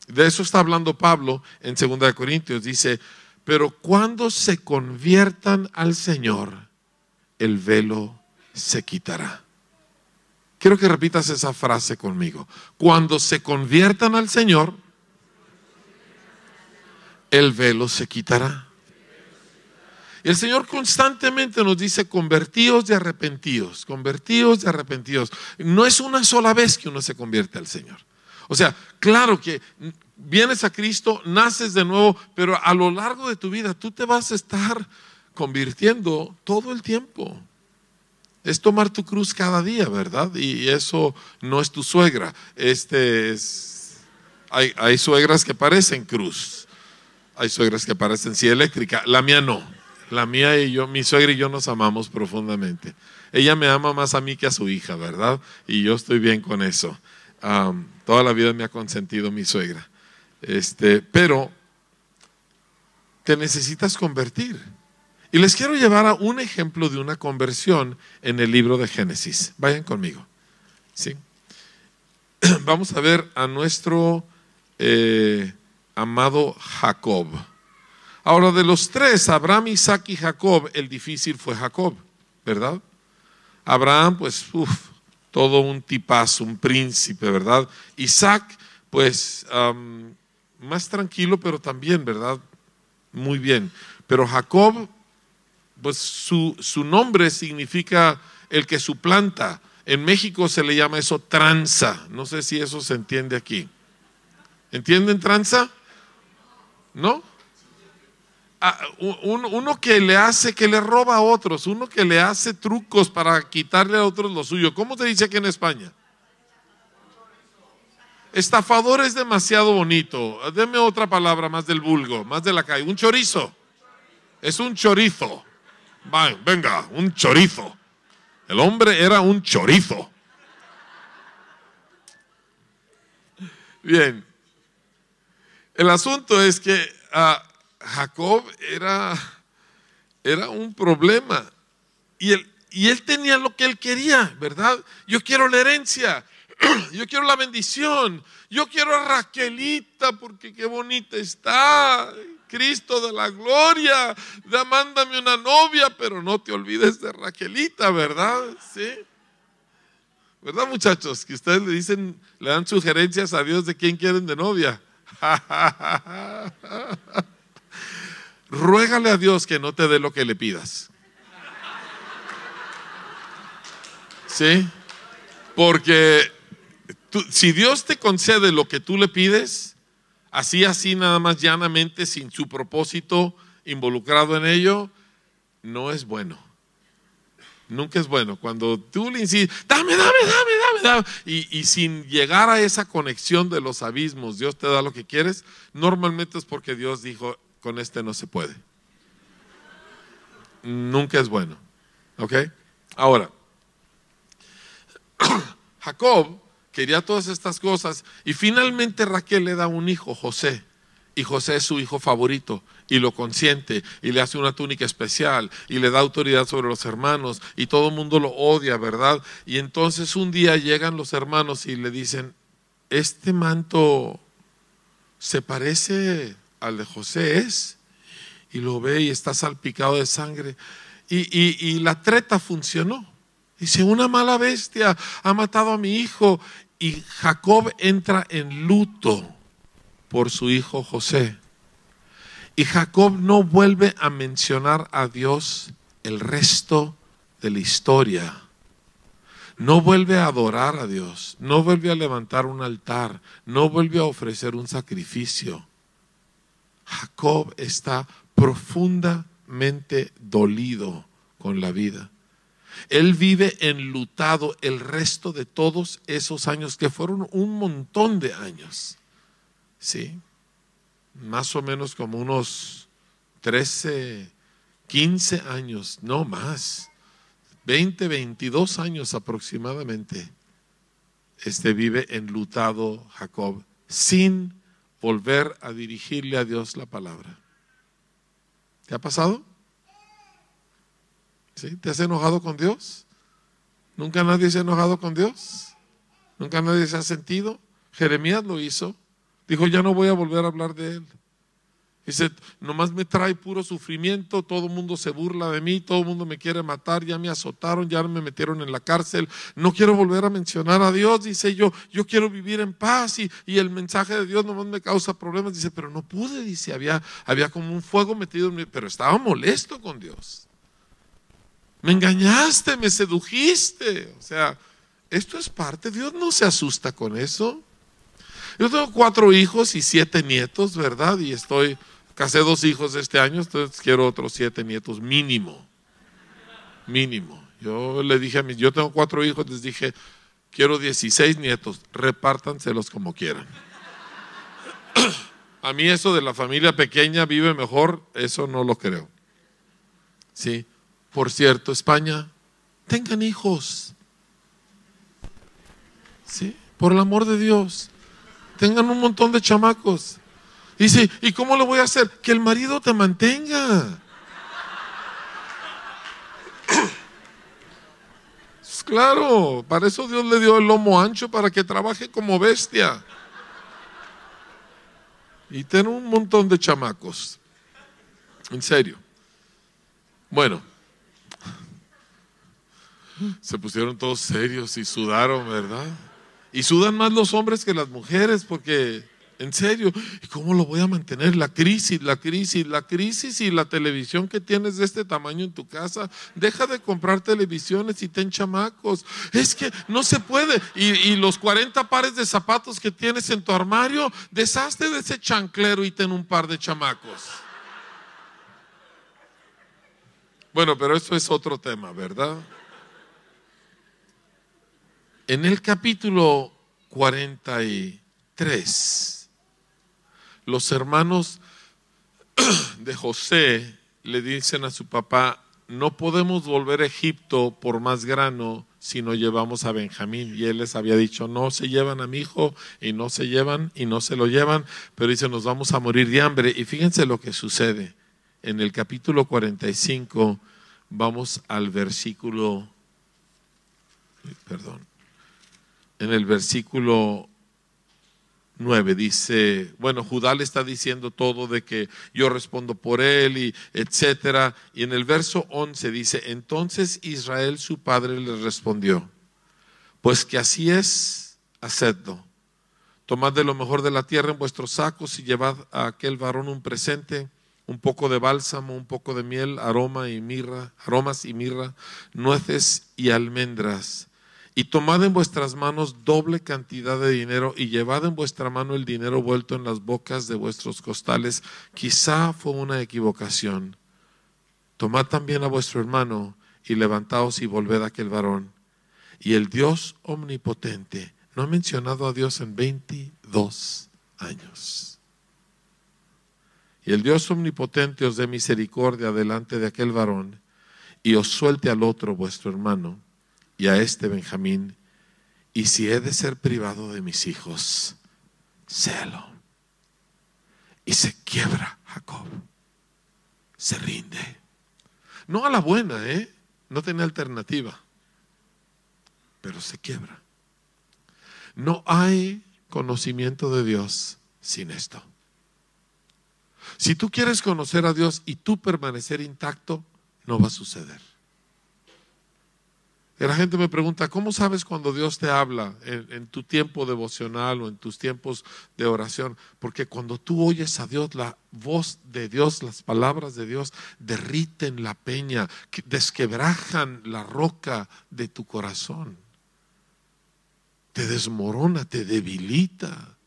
De eso está hablando Pablo en 2 Corintios. Dice, pero cuando se conviertan al Señor, el velo se quitará. Quiero que repitas esa frase conmigo. Cuando se conviertan al Señor, el velo se quitará. El Señor constantemente nos dice, convertíos y arrepentidos, convertíos y arrepentidos. No es una sola vez que uno se convierte al Señor. O sea, claro que vienes a Cristo, naces de nuevo, pero a lo largo de tu vida tú te vas a estar convirtiendo todo el tiempo. Es tomar tu cruz cada día, ¿verdad? Y eso no es tu suegra. Este es. Hay, suegras que parecen cruz. Hay suegras que parecen sí eléctrica. La mía no. La mía y yo, mi suegra y yo nos amamos profundamente. Ella me ama más a mí que a su hija, ¿verdad? Y yo estoy bien con eso. toda la vida me ha consentido mi suegra. Este, pero te necesitas convertir. Y les quiero llevar a un ejemplo de una conversión en el libro de Génesis. Vayan conmigo. ¿Sí? Vamos a ver a nuestro eh, amado Jacob. Ahora, de los tres, Abraham, Isaac y Jacob, el difícil fue Jacob, ¿verdad? Abraham, pues, uff, todo un tipazo, un príncipe, ¿verdad? Isaac, pues, más tranquilo, pero también, ¿verdad? Muy bien. Pero Jacob, pues su, su nombre significa el que suplanta. En México se le llama eso tranza. No sé si eso se entiende aquí. ¿Entienden tranza? ¿No? Uno, que le hace, que le roba a otros, uno que le hace trucos para quitarle a otros lo suyo. ¿Cómo te dice aquí en España? Estafador es demasiado bonito. Deme otra palabra más del vulgo, más de la calle. Un chorizo. Es un chorizo. Venga, un chorizo. El hombre era un chorizo. Bien. El asunto es que ah, Jacob era, era un problema. Y él, y él tenía lo que él quería, ¿verdad? Yo quiero la herencia. yo quiero la bendición, yo quiero a Raquelita porque qué bonita está, Cristo de la gloria, da, mándame una novia, pero no te olvides de Raquelita, ¿verdad? Sí. ¿Verdad muchachos? Que ustedes le dicen, le dan sugerencias a Dios de quién quieren de novia. Ruégale a Dios que no te dé lo que le pidas. ¿Sí? Porque si Dios te concede lo que tú le pides, así, así, nada más llanamente, sin su propósito involucrado en ello, no es bueno. Nunca es bueno. Cuando tú le insistes, dame, dame, dame, dame, me da, y, y sin llegar a esa conexión de los abismos, Dios te da lo que quieres, normalmente es porque Dios dijo, con este no se puede. Nunca es bueno. ¿Ok? Ahora, Jacob quería todas estas cosas y finalmente Raquel le da un hijo, José. Y José es su hijo favorito y lo consiente y le hace una túnica especial y le da autoridad sobre los hermanos y todo el mundo lo odia, ¿verdad? Y entonces un día llegan los hermanos y le dicen, este manto se parece al de José, ¿es? Y lo ve y está salpicado de sangre. Y, la treta funcionó. Dice, una mala bestia ha matado a mi hijo. Y Jacob entra en luto por su hijo José. Y Jacob no vuelve a mencionar a Dios el resto de la historia. No vuelve a adorar a Dios, no vuelve a levantar un altar, no vuelve a ofrecer un sacrificio. Jacob está profundamente dolido con la vida. Él vive enlutado el resto de todos esos años, que fueron un montón de años. ¿Sí? Más o menos como unos 13, 15 años, no más. 20, 22 años aproximadamente. Este vive enlutado Jacob sin volver a dirigirle a Dios la palabra. ¿Te ha pasado? ¿Sí? ¿Te has enojado con Dios? ¿Nunca nadie se ha enojado con Dios? ¿Nunca nadie se ha sentido? Jeremías lo hizo. Dijo, ya no voy a volver a hablar de él. Dice, nomás me trae puro sufrimiento, todo el mundo se burla de mí, todo el mundo me quiere matar, ya me azotaron, ya me metieron en la cárcel, no quiero volver a mencionar a Dios, dice yo, yo quiero vivir en paz y, y el mensaje de Dios nomás me causa problemas, dice, pero no pude, dice, había, había como un fuego metido en mí, pero estaba molesto con Dios. Me engañaste, me sedujiste, o sea, esto es parte, Dios no se asusta con eso. Yo tengo cuatro hijos y siete nietos, ¿verdad? Y estoy, casé dos hijos este año, entonces quiero otros siete nietos, mínimo. Mínimo. Yo le dije a mis, yo tengo cuatro hijos, les dije, quiero 16 nietos, repártanselos como quieran. A mí eso de la familia pequeña vive mejor, eso no lo creo. Sí. Por cierto, España, tengan hijos. Sí, por el amor de Dios tengan un montón de chamacos. Dice, ¿y cómo lo voy a hacer? Que el marido te mantenga. Claro, para eso Dios le dio el lomo ancho, para que trabaje como bestia. Y ten un montón de chamacos. En serio. Bueno, se pusieron todos serios y sudaron, ¿verdad? Y sudan más los hombres que las mujeres porque, en serio, ¿y cómo lo voy a mantener? La crisis, la crisis, la crisis y la televisión que tienes de este tamaño en tu casa. Deja de comprar televisiones y ten chamacos. Es que no se puede. Y, los 40 pares de zapatos que tienes en tu armario, deshazte de ese chanclero y ten un par de chamacos. Bueno, pero eso es otro tema, ¿verdad? En el capítulo 43, los hermanos de José le dicen a su papá, no podemos volver a Egipto por más grano si no llevamos a Benjamín. Y él les había dicho, no se llevan a mi hijo y no se llevan y no se lo llevan, pero dice, nos vamos a morir de hambre. Y fíjense lo que sucede. En el capítulo 45 vamos al versículo, perdón, en el versículo 9 dice, bueno, Judá le está diciendo todo de que yo respondo por él y etcétera. Y en el verso 11 dice, entonces Israel su padre le respondió, pues que así es, hacedlo. Tomad de lo mejor de la tierra en vuestros sacos y llevad a aquel varón un presente, un poco de bálsamo, un poco de miel, aroma y mirra, aromas y mirra, nueces y almendras y tomad en vuestras manos doble cantidad de dinero y llevad en vuestra mano el dinero vuelto en las bocas de vuestros costales. Quizá fue una equivocación. Tomad también a vuestro hermano y levantaos y volved a aquel varón. Y el Dios omnipotente no ha mencionado a Dios en 22 años. Y el Dios omnipotente os dé misericordia delante de aquel varón y os suelte al otro vuestro hermano y a este Benjamín. Y si he de ser privado de mis hijos, séalo. Y se quiebra Jacob. Se rinde. No a la buena, ¿eh? No tiene alternativa. Pero se quiebra. No hay conocimiento de Dios sin esto. Si tú quieres conocer a Dios y tú permanecer intacto, no va a suceder. La gente me pregunta, ¿cómo sabes cuando Dios te habla en, tu tiempo devocional o en tus tiempos de oración? Porque cuando tú oyes a Dios, la voz de Dios, las palabras de Dios derriten la peña, desquebrajan la roca de tu corazón. Te desmorona, te debilita.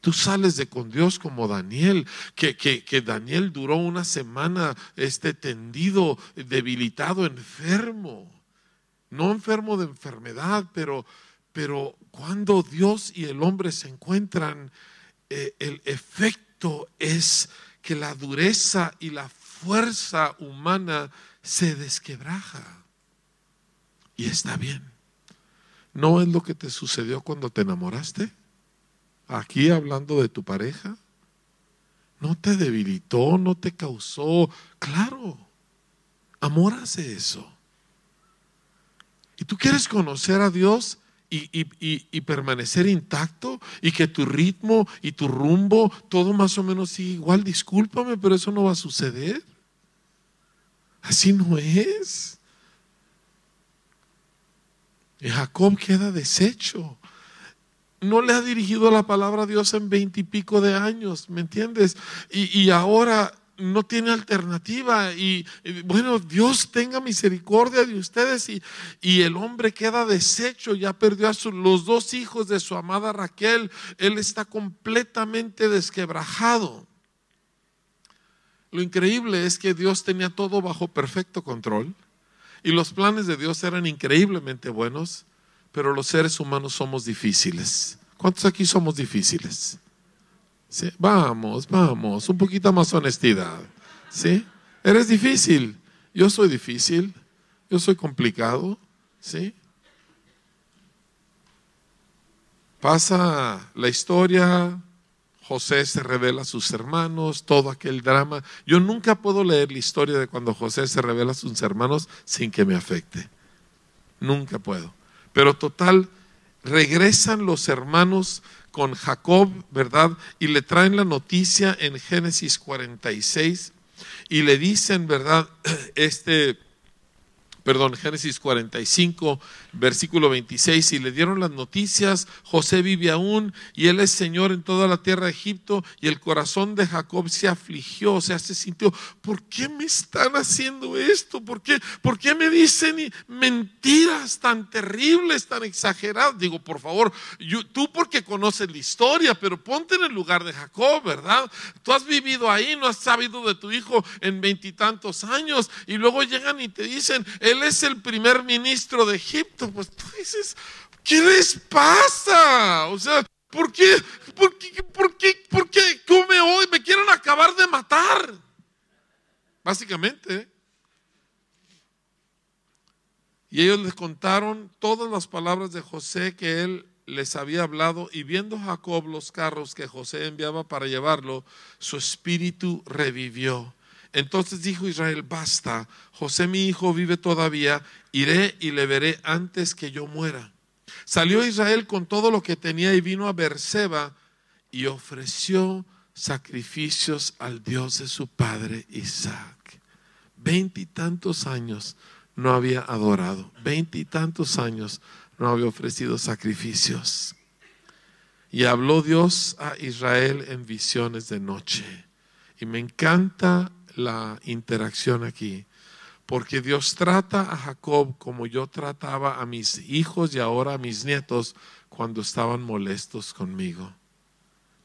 Tú sales de con Dios como Daniel, que, que, Daniel duró una semana este, tendido, debilitado, enfermo. No enfermo de enfermedad, pero, pero cuando Dios y el hombre se encuentran, eh, el efecto es que la dureza y la fuerza humana se desquebraja. Y está bien. ¿No es lo que te sucedió cuando te enamoraste? aquí hablando de tu pareja? ¿No te debilitó? ¿No te causó? Claro, amor hace eso. ¿Y tú quieres conocer a Dios y, y, permanecer intacto y que tu ritmo y tu rumbo, todo más o menos sigue igual? Discúlpame, pero eso no va a suceder. Así no es. Y Jacob queda deshecho no le ha dirigido la palabra a Dios en veintipico de años, ¿me entiendes? Y, ahora no tiene alternativa y, bueno, Dios tenga misericordia de ustedes y, y el hombre queda deshecho, ya perdió a los dos hijos de su amada Raquel, él está completamente desquebrajado. Lo increíble es que Dios tenía todo bajo perfecto control y los planes de Dios eran increíblemente buenos pero los seres humanos somos difíciles. ¿Cuántos aquí somos difíciles? Vamos, vamos, un poquito más honestidad. ¿Sí? Eres difícil. Yo soy difícil. Yo soy complicado. ¿Sí? Pasa la historia, José se revela a sus hermanos, todo aquel drama. Yo nunca puedo leer la historia de cuando José se revela a sus hermanos sin que me afecte. Nunca puedo. Pero total, regresan los hermanos con Jacob, ¿verdad? Y le traen la noticia en Génesis 46 y le dicen, ¿verdad? Este perdón, Génesis 45, versículo 26, y le dieron las noticias, José vive aún y él es Señor en toda la tierra de Egipto, y el corazón de Jacob se afligió, o sea, se sintió, ¿por qué me están haciendo esto? ¿Por qué, ¿Por qué me dicen mentiras tan terribles, tan exageradas? Digo, por favor, tú porque conoces la historia, pero ponte en el lugar de Jacob, ¿verdad? Tú has vivido ahí, no has sabido de tu hijo en veintitantos años, y luego llegan y te dicen, él es el primer ministro de Egipto. Pues dices, ¿qué les pasa? O sea, ¿por qué? ¿Por qué? ¿Por qué? ¿Por qué come hoy? Me quieren acabar de matar. Básicamente. Y ellos les contaron todas las palabras de José que él les había hablado y viendo Jacob los carros que José enviaba para llevarlo, su espíritu revivió entonces dijo Israel, basta, José mi hijo vive todavía, iré y le veré antes que yo muera. Salió Israel con todo lo que tenía y vino a Berseba y ofreció sacrificios al Dios de su padre Isaac. Veintitantos años no había adorado, veintitantos años no había ofrecido sacrificios. Y habló Dios a Israel en visiones de noche. Y me encanta la interacción aquí. Porque Dios trata a Jacob como yo trataba a mis hijos y ahora a mis nietos cuando estaban molestos conmigo.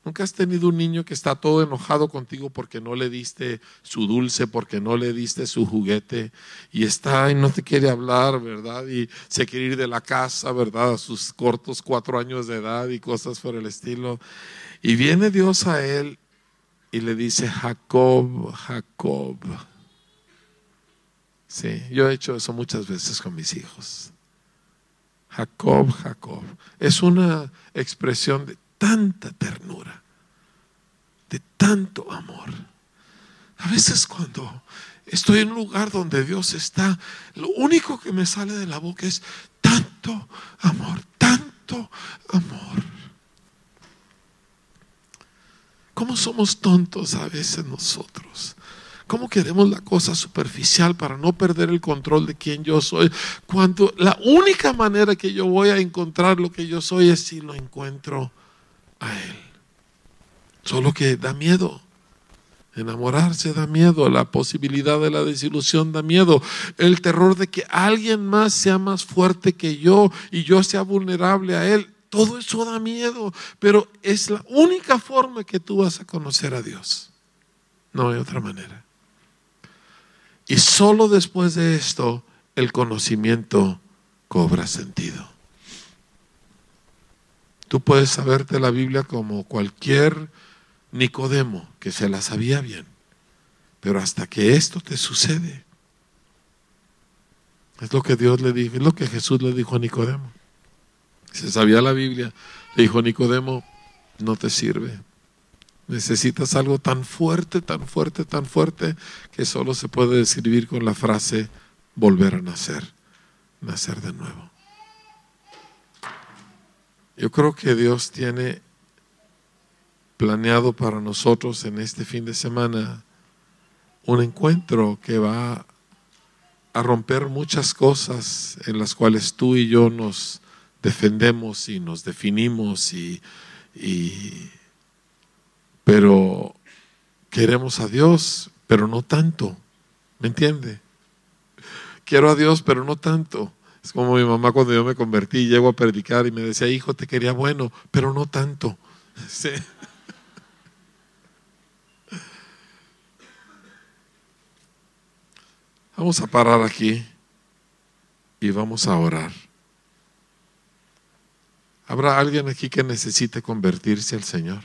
Nunca has tenido un niño que está todo enojado contigo porque no le diste su dulce, porque no le diste su juguete y está y no te quiere hablar, ¿verdad? Y se quiere ir de la casa, ¿verdad? A sus cortos cuatro años de edad y cosas por el estilo. Y viene Dios a él y le dice, Jacob, Jacob. Sí, yo he hecho eso muchas veces con mis hijos. Jacob, Jacob. Es una expresión de tanta ternura, de tanto amor. A veces cuando estoy en un lugar donde Dios está, lo único que me sale de la boca es tanto amor, tanto amor. ¿Cómo somos tontos a veces nosotros? ¿Cómo queremos la cosa superficial para no perder el control de quién yo soy? Cuando la única manera que yo voy a encontrar lo que yo soy es si lo encuentro a Él. Solo que da miedo. Enamorarse da miedo, la posibilidad de la desilusión da miedo, el terror de que alguien más sea más fuerte que yo y yo sea vulnerable a Él. Todo eso da miedo, pero es la única forma que tú vas a conocer a Dios. No hay otra manera. Y solo después de esto el conocimiento cobra sentido. Tú puedes saberte la Biblia como cualquier Nicodemo que se la sabía bien, pero hasta que esto te sucede, es lo que Dios le dijo, es lo que Jesús le dijo a Nicodemo. Se sabía la Biblia, le dijo Nicodemo, no te sirve. Necesitas algo tan fuerte, tan fuerte, tan fuerte, que solo se puede describir con la frase volver a nacer, nacer de nuevo. Yo creo que Dios tiene planeado para nosotros en este fin de semana un encuentro que va a romper muchas cosas en las cuales tú y yo nos defendemos y nos definimos y, pero queremos a Dios, pero no tanto. ¿Me entiende? Quiero a Dios, pero no tanto. Es como mi mamá cuando yo me convertí, llego a predicar y me decía, hijo, te quería bueno, pero no tanto. Vamos a parar aquí y vamos a orar. ¿Habrá alguien aquí que necesite convertirse al Señor?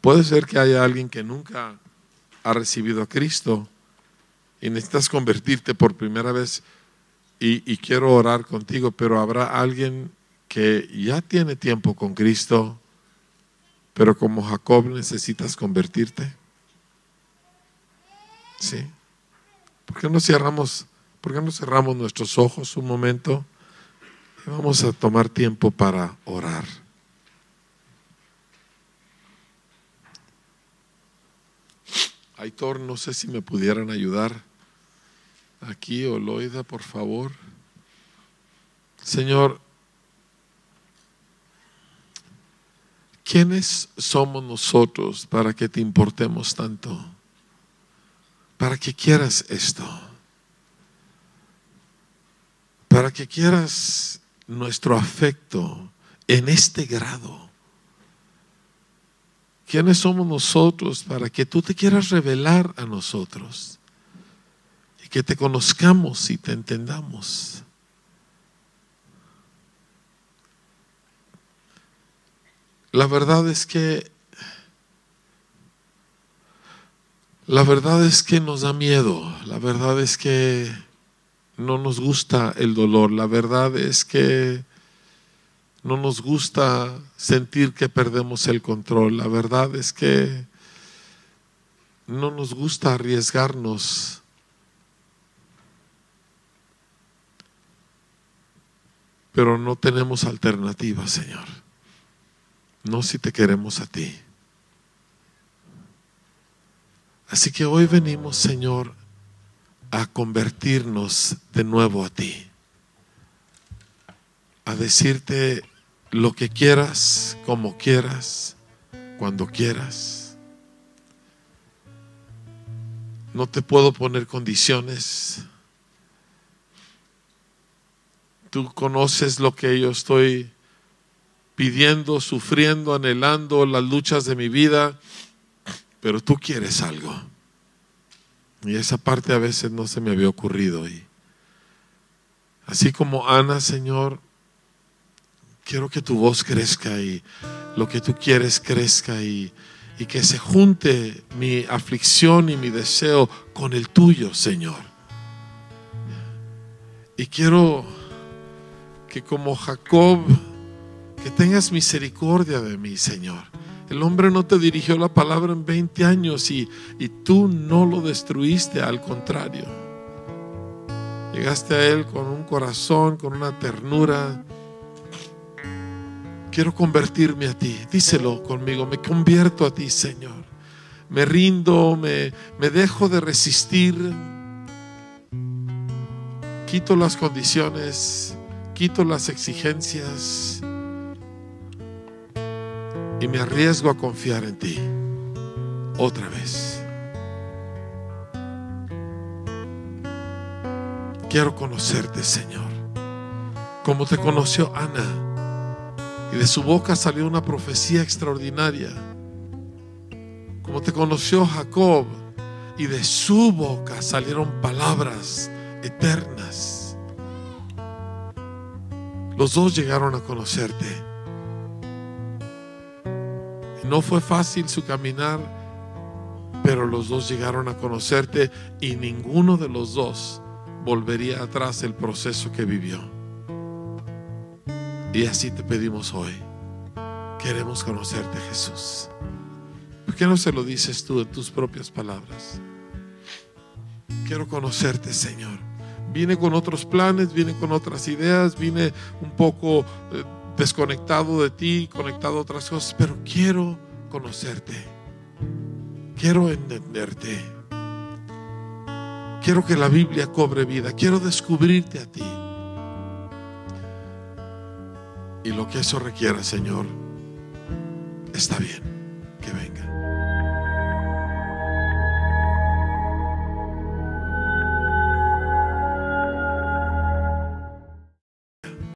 Puede ser que haya alguien que nunca ha recibido a Cristo y necesitas convertirte por primera vez y, quiero orar contigo, pero habrá alguien que ya tiene tiempo con Cristo, pero como Jacob necesitas convertirte. Sí. ¿Por qué no cerramos, por qué no cerramos nuestros ojos un momento y vamos a tomar tiempo para orar? Aitor, no sé si me pudieran ayudar aquí, Oloida, por favor. Señor, ¿quiénes somos nosotros para que te importemos tanto? Para que quieras esto. Para que quieras nuestro afecto en este grado. ¿Quiénes somos nosotros para que tú te quieras revelar a nosotros? que te conozcamos y te entendamos. La verdad es que la verdad es que nos da miedo, la verdad es que no nos gusta el dolor, la verdad es que no nos gusta sentir que perdemos el control, la verdad es que no nos gusta arriesgarnos pero no tenemos alternativa, Señor. No si te queremos a ti. Así que hoy venimos, Señor, a convertirnos de nuevo a ti. A decirte lo que quieras, como quieras, cuando quieras. No te puedo poner condiciones. Tú conoces lo que yo estoy pidiendo, sufriendo, anhelando las luchas de mi vida, pero tú quieres algo. Y esa parte a veces no se me había ocurrido. Y así como Ana, Señor, quiero que tu voz crezca y lo que tú quieres crezca y, y que se junte mi aflicción y mi deseo con el tuyo, Señor. Y quiero que como Jacob, que tengas misericordia de mí, Señor. El hombre no te dirigió la palabra en 20 años y, y tú no lo destruiste, al contrario. Llegaste a Él con un corazón, con una ternura. Quiero convertirme a ti. Díselo conmigo. Me convierto a ti, Señor. Me rindo, me, me dejo de resistir. Quito las condiciones, quito las exigencias y me arriesgo a confiar en ti otra vez. Quiero conocerte, Señor, como te conoció Ana, y de su boca salió una profecía extraordinaria, como te conoció Jacob, y de su boca salieron palabras eternas. Los dos llegaron a conocerte. No fue fácil su caminar, pero los dos llegaron a conocerte y ninguno de los dos volvería atrás el proceso que vivió. Y así te pedimos hoy. Queremos conocerte, Jesús. ¿Por qué no se lo dices tú en tus propias palabras? Quiero conocerte, Señor. Vine con otros planes, vine con otras ideas, vine un poco eh, desconectado de ti, conectado a otras cosas, pero quiero conocerte. Quiero entenderte. Quiero que la Biblia cobre vida. Quiero descubrirte a ti. Y lo que eso requiera, Señor, está bien que venga.